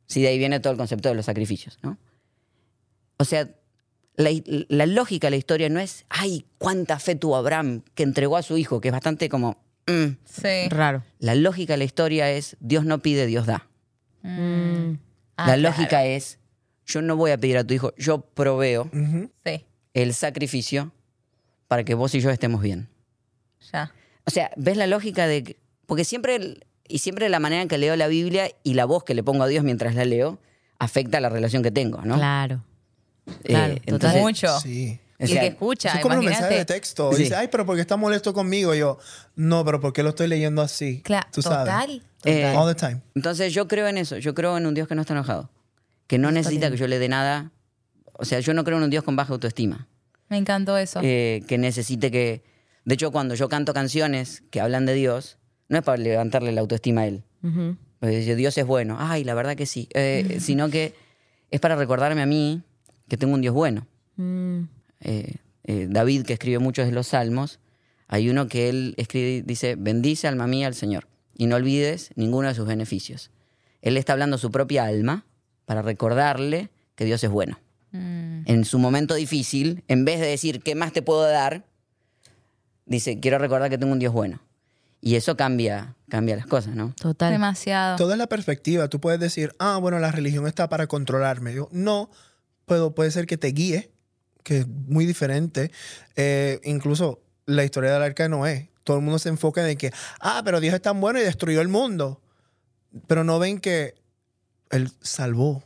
Sí, de ahí viene todo el concepto de los sacrificios, ¿no? O sea, la, la lógica de la historia no es, ay, cuánta fe tuvo Abraham que entregó a su hijo, que es bastante como... mm. Sí. Raro. La lógica de la historia es, Dios no pide, Dios da. Mm. Ah, la claro. lógica es, yo no voy a pedir a tu hijo, yo proveo. Sí, el sacrificio para que vos y yo estemos bien. ya. O sea, ¿ves la lógica de que- Porque siempre, el- y siempre la manera en que leo la Biblia y la voz que le pongo a Dios mientras la leo afecta la relación que tengo, ¿no? Claro. Eh, claro, entonces, Mucho. Sí. o Y el sea, que escucha, Son como imagínate. mensajes de texto. Sí. Dice, ay, pero ¿por qué está molesto conmigo? Y yo, no, pero ¿por qué lo estoy leyendo así? Claro, Tú sabes. total. Eh, All the time. Entonces yo creo en eso, yo creo en un Dios que no está enojado, que no necesita que yo le dé nada. O sea, yo no creo en un Dios con baja autoestima, Me encantó eso. eh, que necesite que... De hecho, cuando yo canto canciones que hablan de Dios, no es para levantarle la autoestima a Él. Porque dice, Dios es bueno. Ay, la verdad que sí. Eh, sino que es para recordarme a mí que tengo un Dios bueno. Mm. Eh, eh, David, que escribe muchos de los salmos, hay uno que él escribe, dice, bendice alma mía al Señor y no olvides ninguno de sus beneficios. Él está hablando a su propia alma para recordarle que Dios es bueno. Mm. En su momento difícil, en vez de decir, ¿qué más te puedo dar? Dice, quiero recordar que tengo un Dios bueno. Y eso cambia, cambia las cosas, ¿no? Total. Demasiado. Todo es la perspectiva. Tú puedes decir, ah, bueno, la religión está para controlarme. Yo, no, puedo, puede ser que te guíe, que es muy diferente. Eh, incluso la historia del arca de Noé. Todo el mundo se enfoca en que, ah, pero Dios es tan bueno y destruyó el mundo. Pero no ven que Él salvó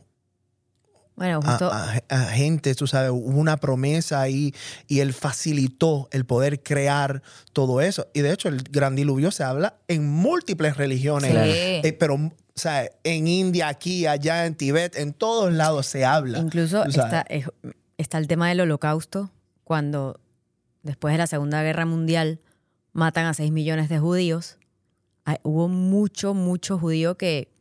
Bueno, a, justo a- a gente, tú sabes, hubo una promesa ahí y Él facilitó el poder crear todo eso. Y de hecho, el gran diluvio se habla en múltiples religiones. Sí. Eh, pero, o sea, en India, aquí, allá, en Tibet, en todos lados se habla. Incluso está, es- está el tema del holocausto, cuando después de la Segunda Guerra Mundial matan a 6 millones de judíos. Hay- hubo mucho, mucho judío que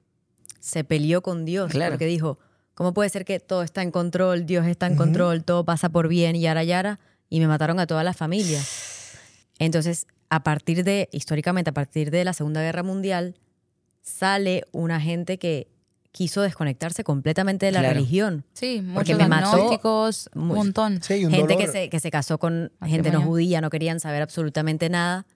se peleó con Dios Claro. porque dijo, ¿cómo puede ser que todo está en control, Dios está en Ujú. control, todo pasa por bien, yara, yara, y me mataron a toda la familia? Entonces, a partir de, históricamente, a partir de la Segunda Guerra Mundial, sale una gente que quiso desconectarse completamente de la Claro. religión. Sí, Porque muchos me mató un montón. Sí, un gente que se, que se casó con gente no judía, no querían saber absolutamente nada.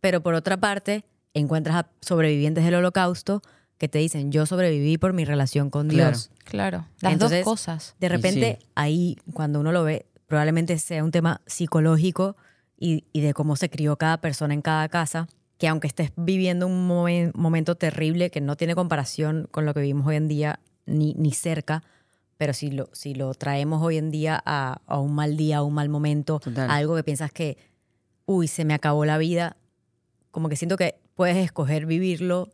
Pero por otra parte, encuentras a sobrevivientes del holocausto que te dicen, yo sobreviví por mi relación con Claro. Dios. Claro, las Entonces, dos cosas. De repente, sí. ahí, cuando uno lo ve, probablemente sea un tema psicológico y, y de cómo se crió cada persona en cada casa, que aunque estés viviendo un momen- momento terrible que no tiene comparación con lo que vivimos hoy en día, ni, ni cerca, pero si lo, si lo traemos hoy en día a, a un mal día, a un mal momento, Total. a algo que piensas que, uy, se me acabó la vida, como que siento que puedes escoger vivirlo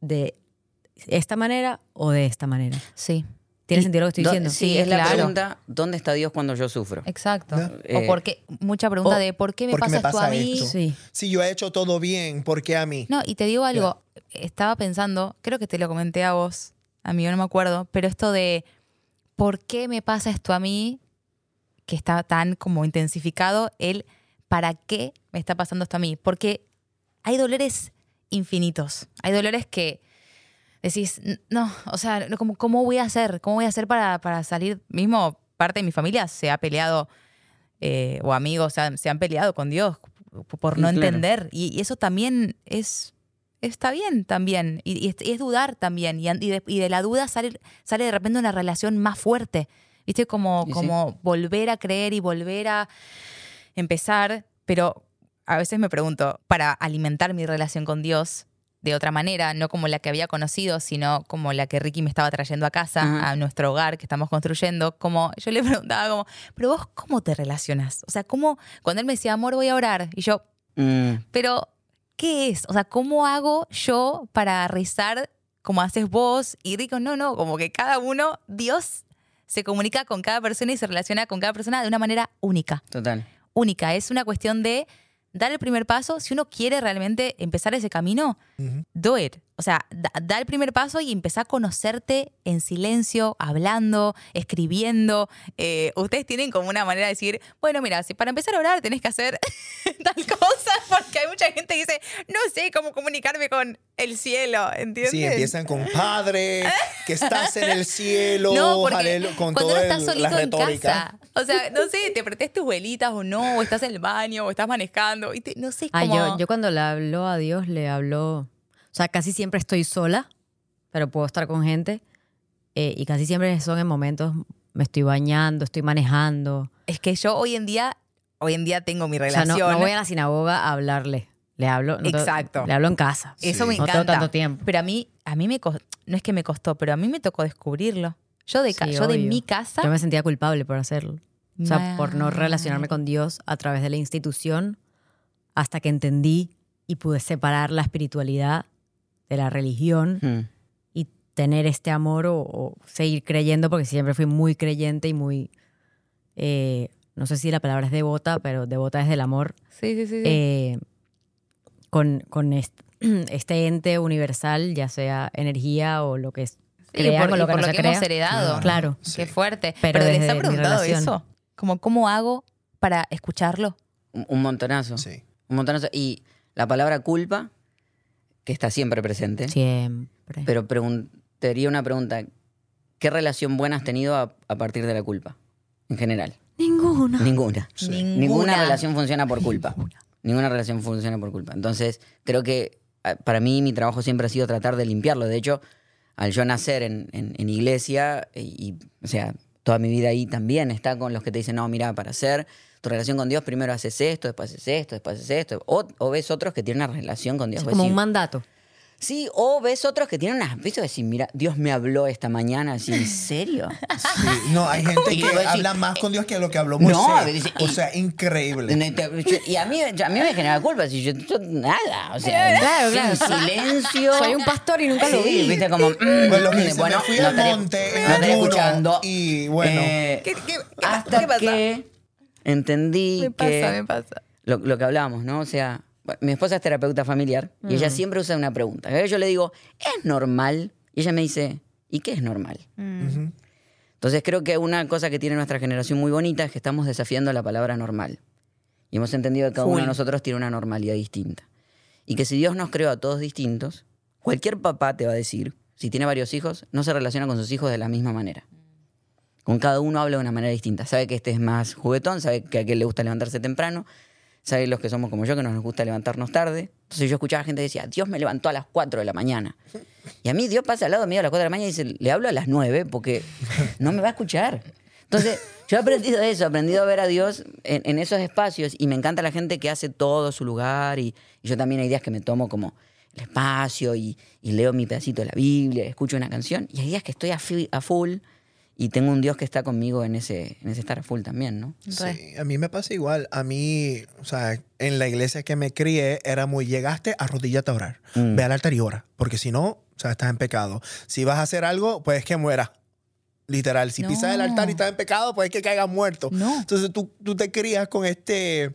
de esta manera o de esta manera. Sí, ¿Tiene Y- sentido lo que estoy Do- diciendo? Sí, es la claro. pregunta, ¿dónde está Dios cuando yo sufro? exacto. O Eh, por qué, mucha pregunta o de ¿por qué me ¿por qué pasas me tú a pasa mí? esto? Sí. Si yo he hecho todo bien, ¿por qué a mí? No, y te digo algo, estaba pensando, creo que te lo comenté a vos, amigo, no me acuerdo, pero esto de ¿por qué me pasa esto a mí? Que está tan como intensificado el ¿para qué me está pasando esto a mí? Porque hay dolores infinitos, hay dolores que decís, "N- no, o sea, no, ¿cómo, cómo voy a hacer? ¿Cómo voy a hacer para, para salir? Mismo parte de mi familia se ha peleado, eh, o amigos se han, se han peleado con Dios por no claro. entender. Y, y eso también es está bien también. Y, y es, y es dudar también. Y, de, la duda sale, sale de repente una relación más fuerte. ¿Viste? Como, sí. como volver a creer y volver a empezar. Pero a veces me pregunto, para alimentar mi relación con Dios de otra manera, no como la que había conocido, sino como la que Ricky me estaba trayendo a casa, a nuestro hogar que estamos construyendo, como yo le <laughs> preguntaba como, pero vos cómo te relacionas? O sea, ¿cómo, cuando él me decía, amor, voy a orar, y yo, Mm, pero, ¿qué es? O sea, ¿cómo hago yo para rezar como haces vos? Y Rico, no, no, como que cada uno, Dios se comunica con cada persona y se relaciona con cada persona de una manera única. total. Única. Es una cuestión de dar el primer paso. Si uno quiere realmente empezar ese camino, do it. O sea, da, da el primer paso y empezá a conocerte en silencio, hablando, escribiendo. Eh, ustedes tienen como una manera de decir, bueno, mira, si para empezar a orar tenés que hacer <laughs> tal cosa, <laughs> porque hay mucha gente que dice, no sé cómo comunicarme con el cielo, ¿entiendes? Sí, empiezan con Padre, que estás en el cielo, <laughs> No, porque con cuando toda uno está el- solito la en retórica. casa, o sea, no sé, te prendés tus velitas o no, o estás en el baño, o estás manejando, y te- no sé, Ah, como... yo, yo cuando le hablo a Dios, le hablo. O sea, casi siempre estoy sola, pero puedo estar con gente. eh, y casi siempre son en momentos, me estoy bañando, estoy manejando. Es que yo hoy en día, hoy en día tengo mi O sea, relación. no, no voy a la sinagoga a hablarle. Le hablo. no Exacto. Le hablo en casa. Eso me No encanta. tanto tiempo. Pero a mí, a mí me costó, no es que me costó, pero a mí me tocó descubrirlo. Yo de, ca- yo de mi casa. Yo me sentía culpable por hacerlo. O sea, por no relacionarme con Dios a través de la institución hasta que entendí y pude separar la espiritualidad de la religión Mm. y tener este amor o, o seguir creyendo, porque siempre fui muy creyente y muy, eh, no sé si la palabra es devota, pero devota es del amor, Sí, sí, sí. sí. eh, con, con est- <clears throat> este ente universal, ya sea energía o lo que es, Sí, crean por, o y lo que por no lo se que hemos heredado. Claro. Qué Sí. fuerte. Pero Pero, les preguntado eso. Como, ¿cómo hago para escucharlo? Un, un montonazo. Sí. Un montonazo. Y la palabra culpa, que está siempre presente, Siempre. pero te haría una pregunta. ¿Qué relación buena has tenido a, a partir de la culpa? En general. Ninguna. Ninguna. Ninguna. Ninguna relación funciona por culpa. Ninguna relación funciona por culpa. Entonces, creo que ah, para mí mi trabajo siempre ha sido tratar de limpiarlo. De hecho, al yo nacer en, en- en iglesia, eh, y, o sea, toda mi vida ahí también está con los que te dicen, no, mira, para hacer tu relación con Dios, primero haces esto, después haces esto, después haces esto. O, o ves otros que tienen una relación con Dios. Es como un mandato. Sí, o ves otros que tienen unas... ¿Viste? Decir, mira, Dios me habló esta mañana, así, ¿en serio? Sí, No, hay <laughs> gente Y que decís, habla más con Dios que lo que habló No, Moisés. dice, o y- sea, increíble. Y a mí, a mí me genera culpa, si yo, yo nada, o sea, Claro, sin claro. silencio. Soy un pastor y nunca lo Sí, vi. viste como, mm, Pues lo que dice, bueno, me fui no al monte no estaré escuchando. y, bueno. Eh, ¿Qué- qué- hasta qué pasa? que entendí Me pasa, que me pasa. Lo, lo que hablábamos, ¿no? O sea, mi esposa es terapeuta familiar y Mm. ella siempre usa una pregunta. Yo le digo, ¿es normal? Y ella me dice, ¿y qué es normal? Ujú. Entonces creo que una cosa que tiene nuestra generación muy bonita es que estamos desafiando la palabra normal. Y hemos entendido que cada uno de nosotros tiene una normalidad distinta. Y que si Dios nos creó a todos distintos, cualquier papá te va a decir, si tiene varios hijos, no se relaciona con sus hijos de la misma manera. Con cada uno habla de una manera distinta. Sabe que este es más juguetón, sabe que a aquel le gusta levantarse temprano, sabe los que somos como yo, que no nos gusta levantarnos tarde. Entonces yo escuchaba gente que decía, Dios me levantó a las 4 de la mañana. Y a mí Dios pasa al lado mío a las 4 de la mañana y dice, le hablo a las 9 porque no me va a escuchar. Entonces, yo he aprendido eso, he aprendido a ver a Dios en, esos espacios y me encanta la gente que hace todo su lugar y, yo también hay días que me tomo como el espacio y, leo mi pedacito de la Biblia, escucho una canción y hay días que estoy a full y tengo un Dios que está conmigo en ese, en ese estar a full también, ¿no? Sí, a mí me pasa igual. A mí, o sea, en la iglesia que me crié era muy, llegaste, arrodíllate a orar. Mm. Ve al altar y ora, porque si no, o sea, estás en pecado. Si vas a hacer algo, pues que muera. Literal, si pisas el No. altar y estás en pecado, pues que caigas muerto. No. Entonces tú, tú te crías con este,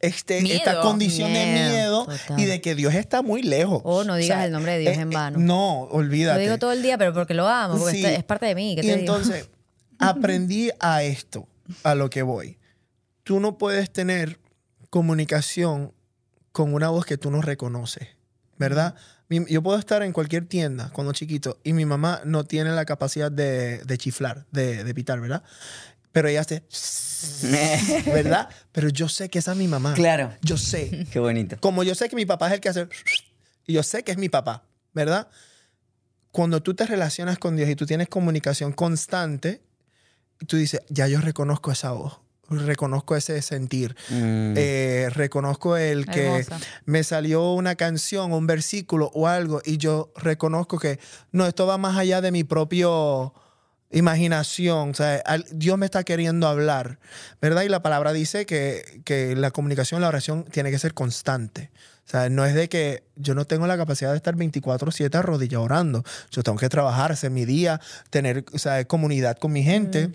este, Miedo. esta condición de Miedo, total. y de que Dios está muy lejos. Oh, no digas el nombre de Dios en vano. no, olvídate. Lo digo todo el día, pero porque lo amo, porque Sí. es parte de mí. ¿qué Y digo? entonces <laughs> aprendí a esto, a lo que voy. Tú no puedes tener comunicación con una voz que tú no reconoces, ¿verdad? Yo puedo estar en cualquier tienda cuando chiquito y mi mamá no tiene la capacidad de, de chiflar, de, de pitar, ¿verdad? Pero ella hace, <laughs> ¿verdad? Pero yo sé que esa es mi mamá. Claro. Yo sé. <laughs> Qué bonito. Como yo sé que mi papá es el que hace y yo sé que es mi papá, ¿verdad? Cuando tú te relacionas con Dios y tú tienes comunicación constante, tú dices, ya yo reconozco esa voz, reconozco ese sentir, Mm. eh, reconozco el que Hermosa. me salió una canción un versículo o algo y yo reconozco que no, esto va más allá de mi propio imaginación, o sea, Dios me está queriendo hablar, ¿verdad? Y la palabra dice que, que la comunicación, la oración tiene que ser constante. O sea, no es de que yo no tengo la capacidad de estar 24/7 arrodillado orando. Yo tengo que trabajar, hacer mi día, tener o sea, comunidad con mi gente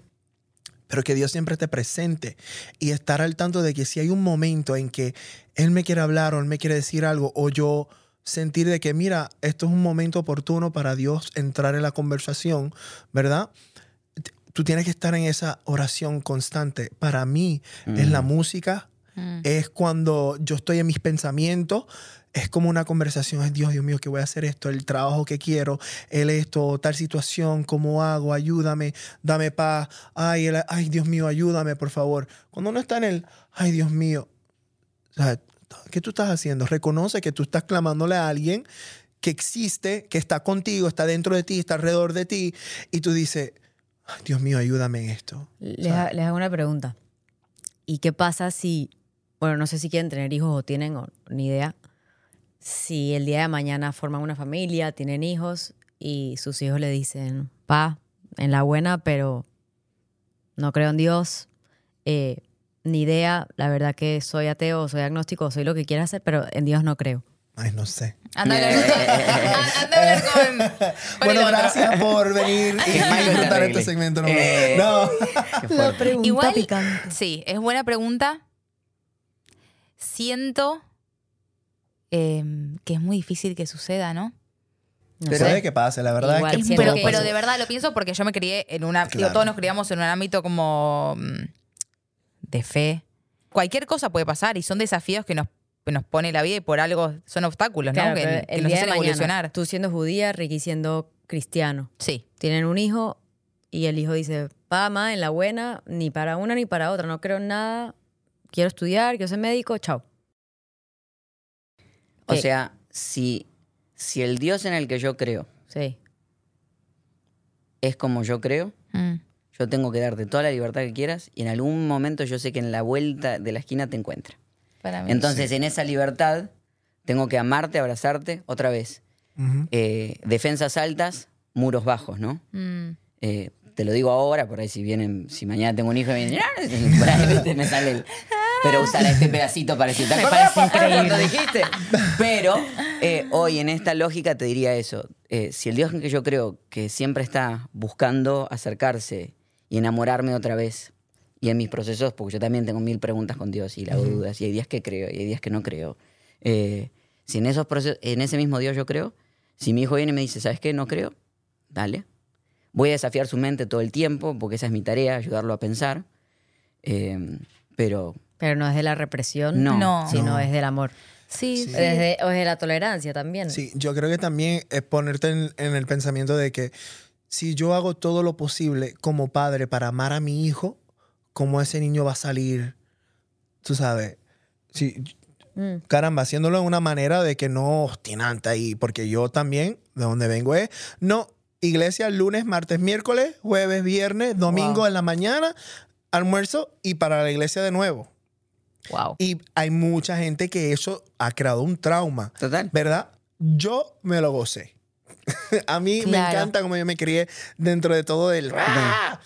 pero que Dios siempre esté presente y estar al tanto de que si hay un momento en que Él me quiere hablar o Él me quiere decir algo o yo sentir de que, mira, esto es un momento oportuno para Dios entrar en la conversación, ¿verdad? Tú tienes que estar en esa oración constante. Para mí es la música, Mm. es cuando yo estoy en mis pensamientos, es como una conversación, es Dios, Dios mío, que voy a hacer esto, el trabajo que quiero, el esto, tal situación, cómo hago, ayúdame, dame paz, ay, el- ay, Dios mío, ayúdame, por favor. Cuando uno está en el, ay, Dios mío, o sea, ¿qué tú estás haciendo? Reconoce que tú estás clamándole a alguien que existe, que está contigo, está dentro de ti, está alrededor de ti, y tú dices, Dios mío, ayúdame en esto. Les, ha- les hago una pregunta. ¿Y qué pasa si, bueno, no sé si quieren tener hijos o tienen, o, ni idea, si el día de mañana forman una familia, tienen hijos y sus hijos le dicen, pa, en la buena, pero no creo en Dios, eh, ni idea, la verdad que soy ateo, soy agnóstico, soy lo que quiera hacer, pero en Dios no creo. Ay, no sé. Anda a hablar, anda a hablar con, Bueno, gracias por venir y <laughs> disfrutar este segmento. No, Eh, no. Fuerte. pregunta Igual, picante. sí, es buena pregunta. Siento eh, que es muy difícil que suceda, ¿no? No Pero sé. de que pase, la verdad Igual es que siento Pero, que- pero de verdad lo pienso porque yo me crié en una. digo, todos nos criamos en un ámbito como. De fe. Cualquier cosa puede pasar y son desafíos que nos, que nos pone la vida y por algo son obstáculos, Claro, ¿no? Que, nos día de hacen mañana, evolucionar. Tú siendo judía, Ricky siendo cristiano. Sí. Tienen un hijo y el hijo dice, pa, ma, en la buena, ni para una ni para otra, no creo en nada, quiero estudiar, quiero ser médico, chao. O sea, si, si el Dios en el que yo creo Sí. es como yo creo, Mm. Yo tengo que darte toda la libertad que quieras y en algún momento yo sé que en la vuelta de la esquina te encuentra. Para mí. Entonces, en esa libertad, tengo que amarte, abrazarte otra vez. Ujú. Eh, defensas altas, muros bajos, ¿no? Mm. Eh, te lo digo ahora, por ahí si vienen, si mañana tengo un hijo y me vienen, <laughs> por ahí me sale el... Pero usar este pedacito para decir, ¿te Me parece increíble. dijiste? Pero eh, hoy en esta lógica te diría eso. Eh, si el Dios en que yo creo que siempre está buscando acercarse y enamorarme otra vez, y en mis procesos, porque yo también tengo mil preguntas con Dios y hago dudas, y hay días que creo y hay días que no creo. Eh, si en esos procesos, en ese mismo Dios yo creo, si mi hijo viene y me dice, ¿sabes qué? No creo, dale. Voy a desafiar su mente todo el tiempo, porque esa es mi tarea, ayudarlo a pensar. Eh, pero Pero no es de la represión, No. No. sino No. es del amor. Sí, sí. Desde, o de la tolerancia también. Sí, yo creo que también es ponerte en, en el pensamiento de que si yo hago todo lo posible como padre para amar a mi hijo, ¿cómo ese niño va a salir? Tú sabes, si, Mm. caramba, haciéndolo de una manera de que no obstinante ahí, porque yo también, de donde vengo es, no, iglesia lunes, martes, miércoles, jueves, viernes, domingo Wow. en la mañana, almuerzo y para la iglesia de nuevo. Wow. Y hay mucha gente que eso ha creado un trauma. total. ¿verdad? Yo me lo gocé. <laughs> a mí me Claro. encanta como yo me crié dentro de todo el... ¡Ah!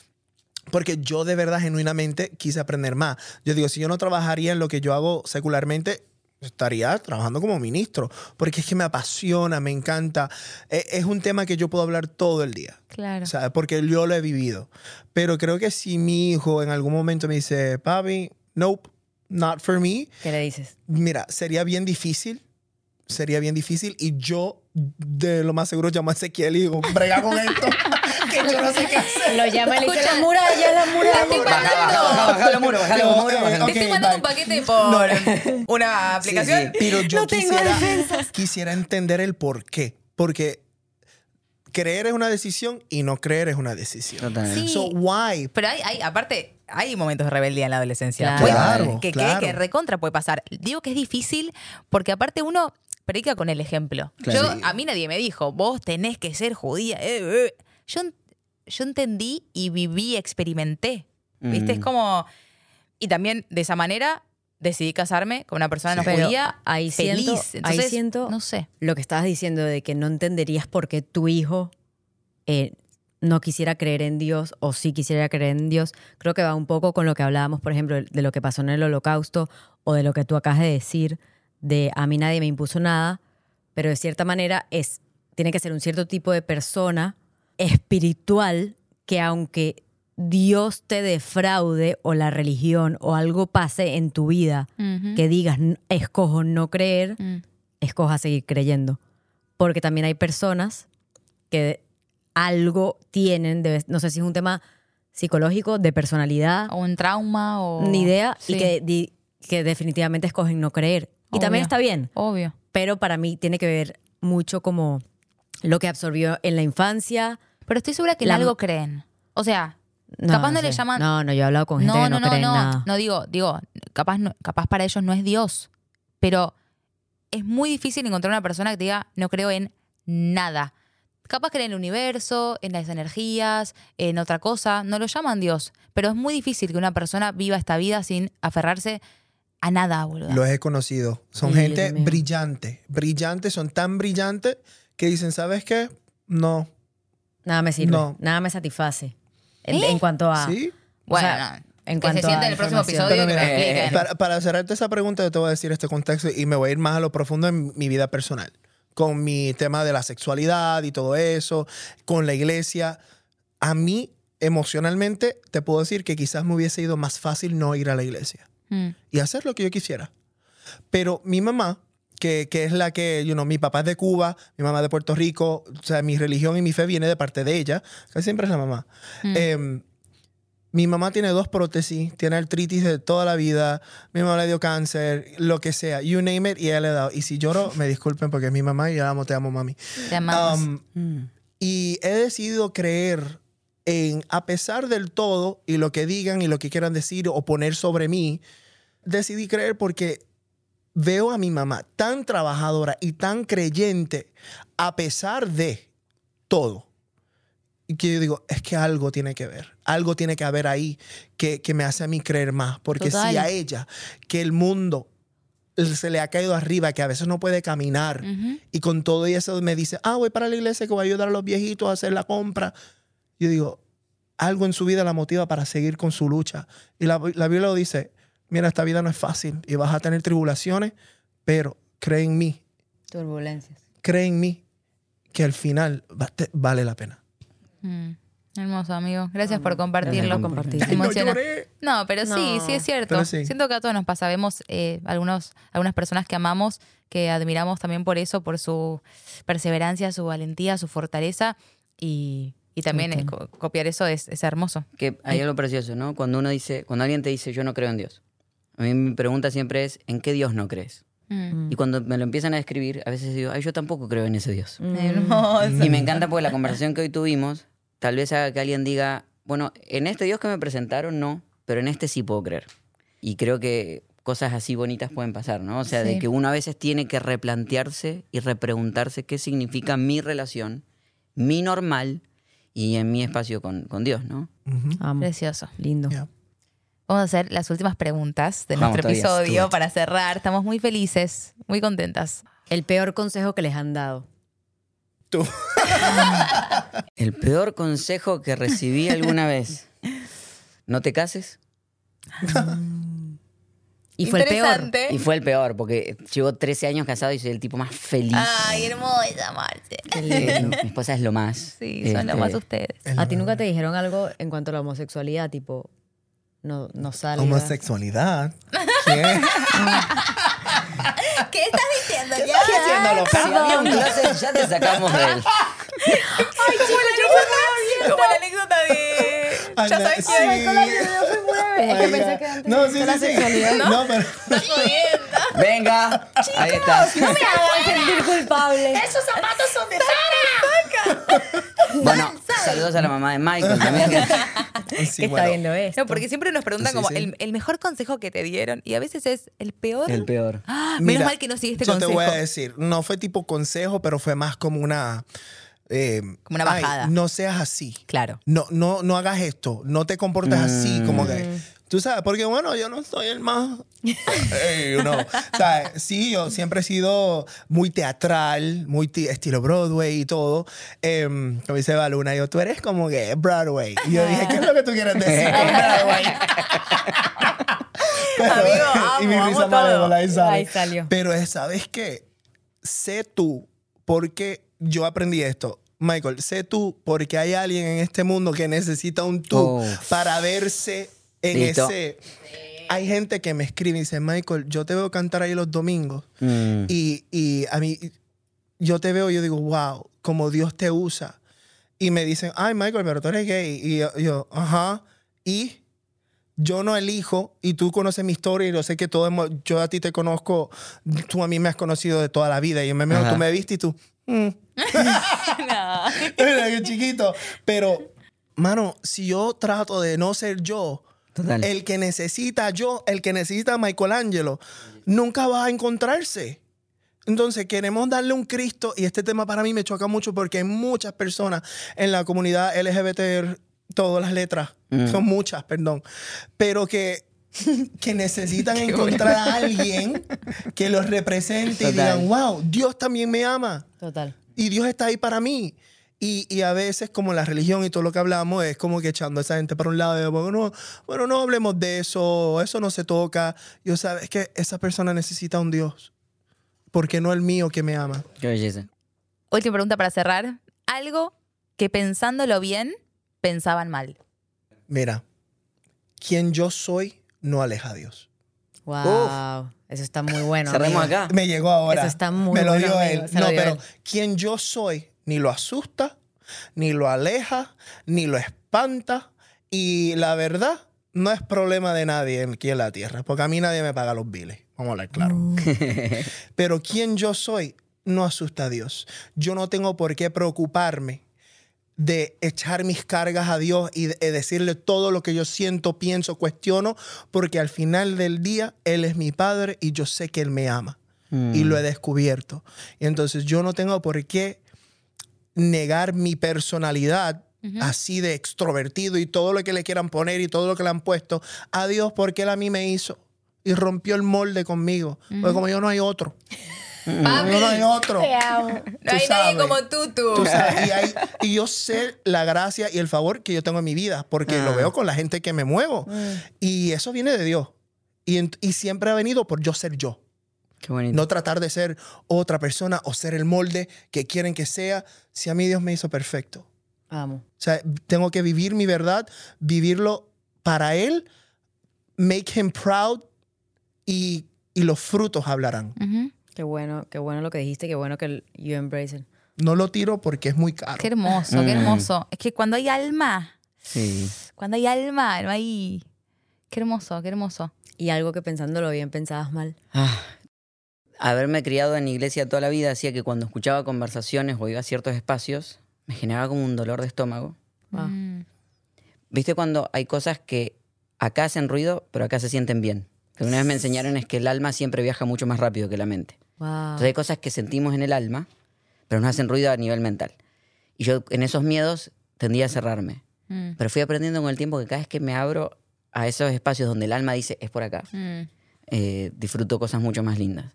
Porque yo de verdad, genuinamente, quise aprender más. Yo digo, si yo no trabajaría en lo que yo hago secularmente, estaría trabajando como ministro. Porque es que me apasiona, me encanta. E- Es un tema que yo puedo hablar todo el día. Claro. O sea, porque yo lo he vivido. Pero creo que si mi hijo en algún momento me dice, papi, nope, not for me, ¿Qué le dices? Mira, sería bien difícil. Sería bien difícil. Y yo, de lo más seguro, llamo a Ezequiel y digo, brega con esto. <laughs> que yo no sé qué hacer. Lo llama y le dice, Escucha, la muralla, la muralla. estoy Baja, baja, baja, baja los muros, baja los Yo, muros, Te estoy mandando un paquete por una aplicación. sí, Pero yo No tengo quisiera, defensas. quisiera entender el por qué. Porque creer es una decisión y no creer es una decisión. Sí. So, why? Pero hay, hay, aparte, hay momentos de rebeldía en la adolescencia. Claro. Puede- Claro, que, que- claro. que recontra puede pasar. Digo que es difícil porque aparte uno predica con el ejemplo. Claro. Yo, a mí nadie me dijo, vos tenés que ser judía. eh, eh. Yo, yo entendí y viví, experimenté. ¿Viste? Es Mm. como... Y también de esa manera decidí casarme con una persona no judía ahí feliz. siento, ahí Entonces, siento no sé. lo que estabas diciendo de que no entenderías por qué tu hijo eh, no quisiera creer en Dios o sí quisiera creer en Dios. Creo que va un poco con lo que hablábamos, por ejemplo, de lo que pasó en el holocausto o de lo que tú acabas de decir, de a mí nadie me impuso nada, pero de cierta manera es, tiene que ser un cierto tipo de persona espiritual que aunque Dios te defraude o la religión o algo pase en tu vida que digas "N- escojo no creer, Mm. escoja seguir creyendo. Porque también hay personas que algo tienen, de- no sé si es un tema psicológico, de personalidad, O un trauma o... ni idea, Sí, y que, di- que definitivamente escogen no creer. Y también está bien, Obvio. pero para mí tiene que ver mucho como lo que absorbió en la infancia. Pero estoy segura que en La- algo creen. O sea, Capaz no le sé. llaman- No, no, yo he hablado con gente no, que no, no, no, cree en no. nada. No digo, digo, capaz, no- capaz para ellos no es Dios. Pero es muy difícil encontrar una persona que te diga, no creo en nada. Capaz creen en el universo, en las energías, en otra cosa. No lo llaman Dios. Pero es muy difícil que una persona viva esta vida sin aferrarse a nada, boludo. Los he conocido. Son Sí, gente brillante. Brillantes, son tan brillantes que dicen, ¿sabes qué? No. Nada me sirve, No. nada me satisface. En, ¿Eh? en cuanto a... ¿Sí? Bueno, o sea, no. en que se cuanto siente a en el próximo episodio y que. Para, para cerrarte esa pregunta, yo te voy a decir este contexto y me voy a ir más a lo profundo en mi vida personal. Con mi tema de la sexualidad y todo eso, con la iglesia. A mí, emocionalmente, te puedo decir que quizás me hubiese ido más fácil no ir a la iglesia Mm. y hacer lo que yo quisiera. Pero mi mamá, que, que es la que, you know, mi papá es de Cuba, mi mamá de Puerto Rico, o sea, mi religión y mi fe viene de parte de ella, que siempre es la mamá. Em, mi mamá tiene dos prótesis, tiene artritis de toda la vida, mi mamá le dio cáncer, lo que sea, you name it, y ella le ha dado. Y si lloro, me disculpen porque es mi mamá y yo la amo, te amo, mami. Te amamos. Um, Mm. Y he decidido creer en, a pesar del todo y lo que digan y lo que quieran decir o poner sobre mí, decidí creer porque veo a mi mamá tan trabajadora y tan creyente a pesar de todo. Y que yo digo, es que algo tiene que ver, algo tiene que haber ahí que, que me hace a mí creer más. Porque Total. si a ella, que el mundo se le ha caído arriba, que a veces no puede caminar, y con todo eso me dice, ah, voy para la iglesia que voy a ayudar a los viejitos a hacer la compra. Yo digo, algo en su vida la motiva para seguir con su lucha. Y la, la Biblia lo dice, mira, esta vida no es fácil y vas a tener tribulaciones, pero cree en mí, Turbulencias. cree en mí, que al final va- te- vale la pena. Mm, Hermoso, amigo. Gracias por compartirlo. Compartir. Ay, no pero sí, No. sí es cierto. Sí. Siento que a todos nos pasa. Vemos eh, algunos, algunas personas que amamos, que admiramos también por eso, por su perseverancia, su valentía, su fortaleza. Y, y también eh, co- copiar eso es, es hermoso. Que hay algo precioso, ¿no? Cuando uno dice, cuando alguien te dice yo no creo en Dios. A mí mi pregunta siempre es, ¿en qué Dios no crees? Mm. Y cuando me lo empiezan a describir, a veces digo, ay, yo tampoco creo en ese Dios. Hermoso. Y me encanta porque la conversación que hoy tuvimos, tal vez haga que alguien diga, bueno, en este Dios que me presentaron no, pero en este sí puedo creer. Y creo que cosas así bonitas pueden pasar, ¿no? O sea, Sí. de que uno a veces tiene que replantearse y repreguntarse qué significa mi relación, mi normal y en mi espacio con, con Dios, ¿no? Precioso. Lindo. Vamos a hacer las últimas preguntas de Vamos, nuestro episodio para cerrar. Estamos muy felices, muy contentas. El peor consejo que les han dado. Tú. <laughs> El peor consejo que recibí alguna vez. ¿No te cases? <laughs> Y fue el peor. Y fue el peor, porque llevo 13 años casado y soy el tipo más feliz. Ay, hermosa, Marce. Eh, mi esposa es lo más. Sí, son lo Este, más ustedes. Es ¿A la ti nunca te dijeron algo en cuanto a la homosexualidad? Tipo, no, no salgas. Homosexualidad. <laughs> ¿Qué? ¿Qué estás diciendo ¿Qué estás diciendo, Si había Lopez? un closet, ya te sacamos de él. Como la anécdota de... Ay, ya no, sabes sí. quién Es que Oh my pensé God. que antes No, sí, la sí, sí. sexualidad, No, pero... <laughs> Venga, ahí está. No me <laughs> hagan sentir culpable. Esos zapatos son de Sara. Bueno, saludos a la mamá de Michael también. que- <laughs> Sí, que está bueno. viendo esto. No, porque siempre nos preguntan Sí, como sí. El, el mejor consejo que te dieron y a veces es el peor. El peor. Ah, menos Mira, mal que no seguiste yo consejo. te voy a decir, no fue tipo consejo, pero fue más como una... eh, Como una ay, bajada. no seas así. Claro. No, no, no hagas esto. No te comportes así, como Mm. que... Tú sabes, porque bueno, yo no soy el más... <laughs> Ey, you know. O sea, sí, yo siempre he sido muy teatral, muy ti- estilo Broadway y todo. Em, como dice Baluna, yo, tú eres como que Broadway. Y yo dije, ¿qué es lo que tú quieres decir con Broadway? <laughs> Pero- Amigo, amo, <laughs> y mi amo risa todo. malévola ahí sale. Ahí salió. Pero es, ¿sabes qué? Sé tú, porque yo aprendí esto. Michael, sé tú, porque hay alguien en este mundo que necesita un tú Oh. para verse en Listo. ese. Hay gente que me escribe y dice, Michael, yo te veo cantar ahí los domingos. Mm. Y, y a mí, yo te veo y yo digo, wow, como Dios te usa. Y me dicen, ay, Michael, pero tú eres gay. Y yo, yo, ajá. Y yo no elijo, y tú conoces mi historia y yo sé que todo hemos- yo a ti te conozco, tú a mí me has conocido de toda la vida. Y yo me Ajá. tú me viste y tú, mm. <laughs> <laughs> Mira, qué chiquito. Pero, mano, si yo trato de no ser yo, Total. el que necesita yo, el que necesita a Michelangelo, nunca va a encontrarse. Entonces queremos darle un Cristo y este tema para mí me choca mucho porque hay muchas personas en la comunidad LGBT, todas las letras, Mm. son muchas, perdón, pero que, <laughs> que necesitan <laughs> encontrar a alguien que los represente y Total. digan, wow, Dios también me ama Total. y Dios está ahí para mí. Y, y a veces, como la religión y todo lo que hablamos, es como que echando a esa gente para un lado. Y, bueno, no, bueno, no hablemos de eso, eso no se toca. Yo sabes que esa persona necesita un Dios, porque no el mío que me ama. Qué belleza. Última pregunta para cerrar. Algo que pensándolo bien, pensaban mal. Mira, quien yo soy no aleja a Dios. Wow. Eso está muy bueno. Cerremos acá. Me llegó ahora. Eso está muy Me lo bueno, dio amigo, él. No, dio pero él. quien yo soy ni lo asusta, ni lo aleja, ni lo espanta. Y la verdad, no es problema de nadie aquí en la tierra, porque a mí nadie me paga los biles. Vamos a hablar claro. <laughs> Pero quien yo soy no asusta a Dios. Yo no tengo por qué preocuparme de echar mis cargas a Dios y de- de decirle todo lo que yo siento, pienso, cuestiono, porque al final del día Él es mi Padre y yo sé que Él me ama. Y lo he descubierto. Y entonces yo no tengo por qué negar mi personalidad así de extrovertido y todo lo que le quieran poner y todo lo que le han puesto a Dios porque Él a mí me hizo y rompió el molde conmigo. Porque como yo no hay otro. Papi, Yo no hay otro. no hay Tú nadie sabes. como tú, tú. Tú sabes, y, hay- <laughs> y yo sé la gracia y el favor que yo tengo en mi vida, porque lo Ah. veo con la gente que me muevo. Y eso viene de Dios. Y, en- y siempre ha venido por yo ser yo. Qué bonito. No tratar de ser otra persona o ser el molde que quieren que sea. Si a mí Dios me hizo perfecto. Amo. O sea, tengo que vivir mi verdad, vivirlo para Él, make Him proud y, y los frutos hablarán. Ujú. Qué bueno, qué bueno lo que dijiste, qué bueno que el- you embrace it. No lo tiro porque es muy caro. Qué hermoso, qué Mm. hermoso. Es que cuando hay alma, Sí. cuando hay alma, no hay... Qué hermoso, qué hermoso. Y algo que pensándolo bien pensabas mal. Ah, haberme criado en iglesia toda la vida hacía que cuando escuchaba conversaciones o iba a ciertos espacios, me generaba como un dolor de estómago. Ah. Mm. ¿Viste cuando hay cosas que acá hacen ruido, pero acá se sienten bien? Que una vez me enseñaron es que el alma siempre viaja mucho más rápido que la mente. Wow. Entonces hay cosas que sentimos en el alma, pero nos hacen ruido a nivel mental. Y yo en esos miedos tendía a cerrarme. Mm. Pero fui aprendiendo con el tiempo que cada vez que me abro a esos espacios donde el alma dice es por acá, Mm. eh, disfruto cosas mucho más lindas.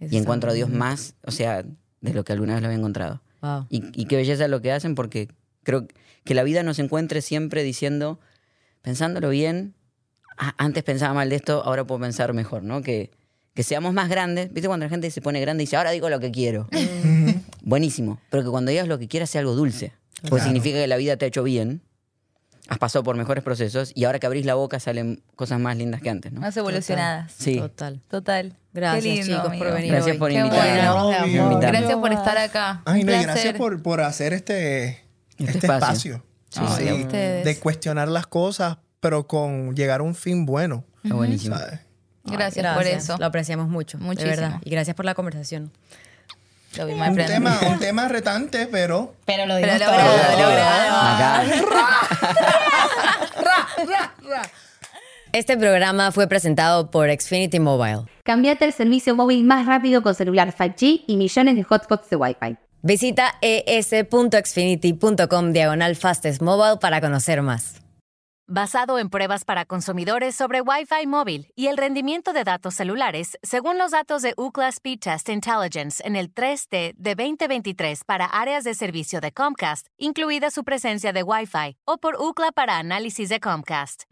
Eso y encuentro a Dios más, o sea, de lo que alguna vez lo había encontrado. Wow. Y, y qué belleza lo que hacen porque creo que la vida nos encuentre siempre diciendo, pensándolo bien, "Ah, antes pensaba mal de esto, ahora puedo pensar mejor, ¿no? Que, que seamos más grandes. ¿Viste cuando la gente se pone grande y dice, ahora digo lo que quiero? Buenísimo. Pero que cuando digas lo que quieras sea algo dulce. Porque Claro. significa que la vida te ha hecho bien, has pasado por mejores procesos y ahora que abrís la boca salen cosas más lindas que antes, ¿no? Más evolucionadas. Sí. Total. Total. Gracias, Qué lindo, chicos, amigo. por venir Gracias hoy. por Qué invitarme. bueno. Gracias por estar acá. Ay, no, y gracias por, por hacer este, Este este espacio. ustedes. De cuestionar las cosas, pero con llegar a un fin bueno. Está buenísimo. ¿sabes? Gracias, por eso. Lo apreciamos mucho. Muchísimo. De verdad. Y gracias por la conversación. Lo vi, Un tema, un tema retante, pero Pero lo Pero dimos logrado, todo. logrado. Acá. Este programa fue presentado por Xfinity Mobile. Cambiate el servicio móvil más rápido con celular 5G y millones de hotspots de Wi-Fi. Visita es.xfinity.com diagonal fastest mobile para conocer más. Basado en pruebas para consumidores sobre Wi-Fi móvil y el rendimiento de datos celulares, según los datos de Ookla Speed Test Intelligence en el 3T de 2023 para áreas de servicio de Comcast, incluida su presencia de Wi-Fi, o por Ookla para análisis de Comcast.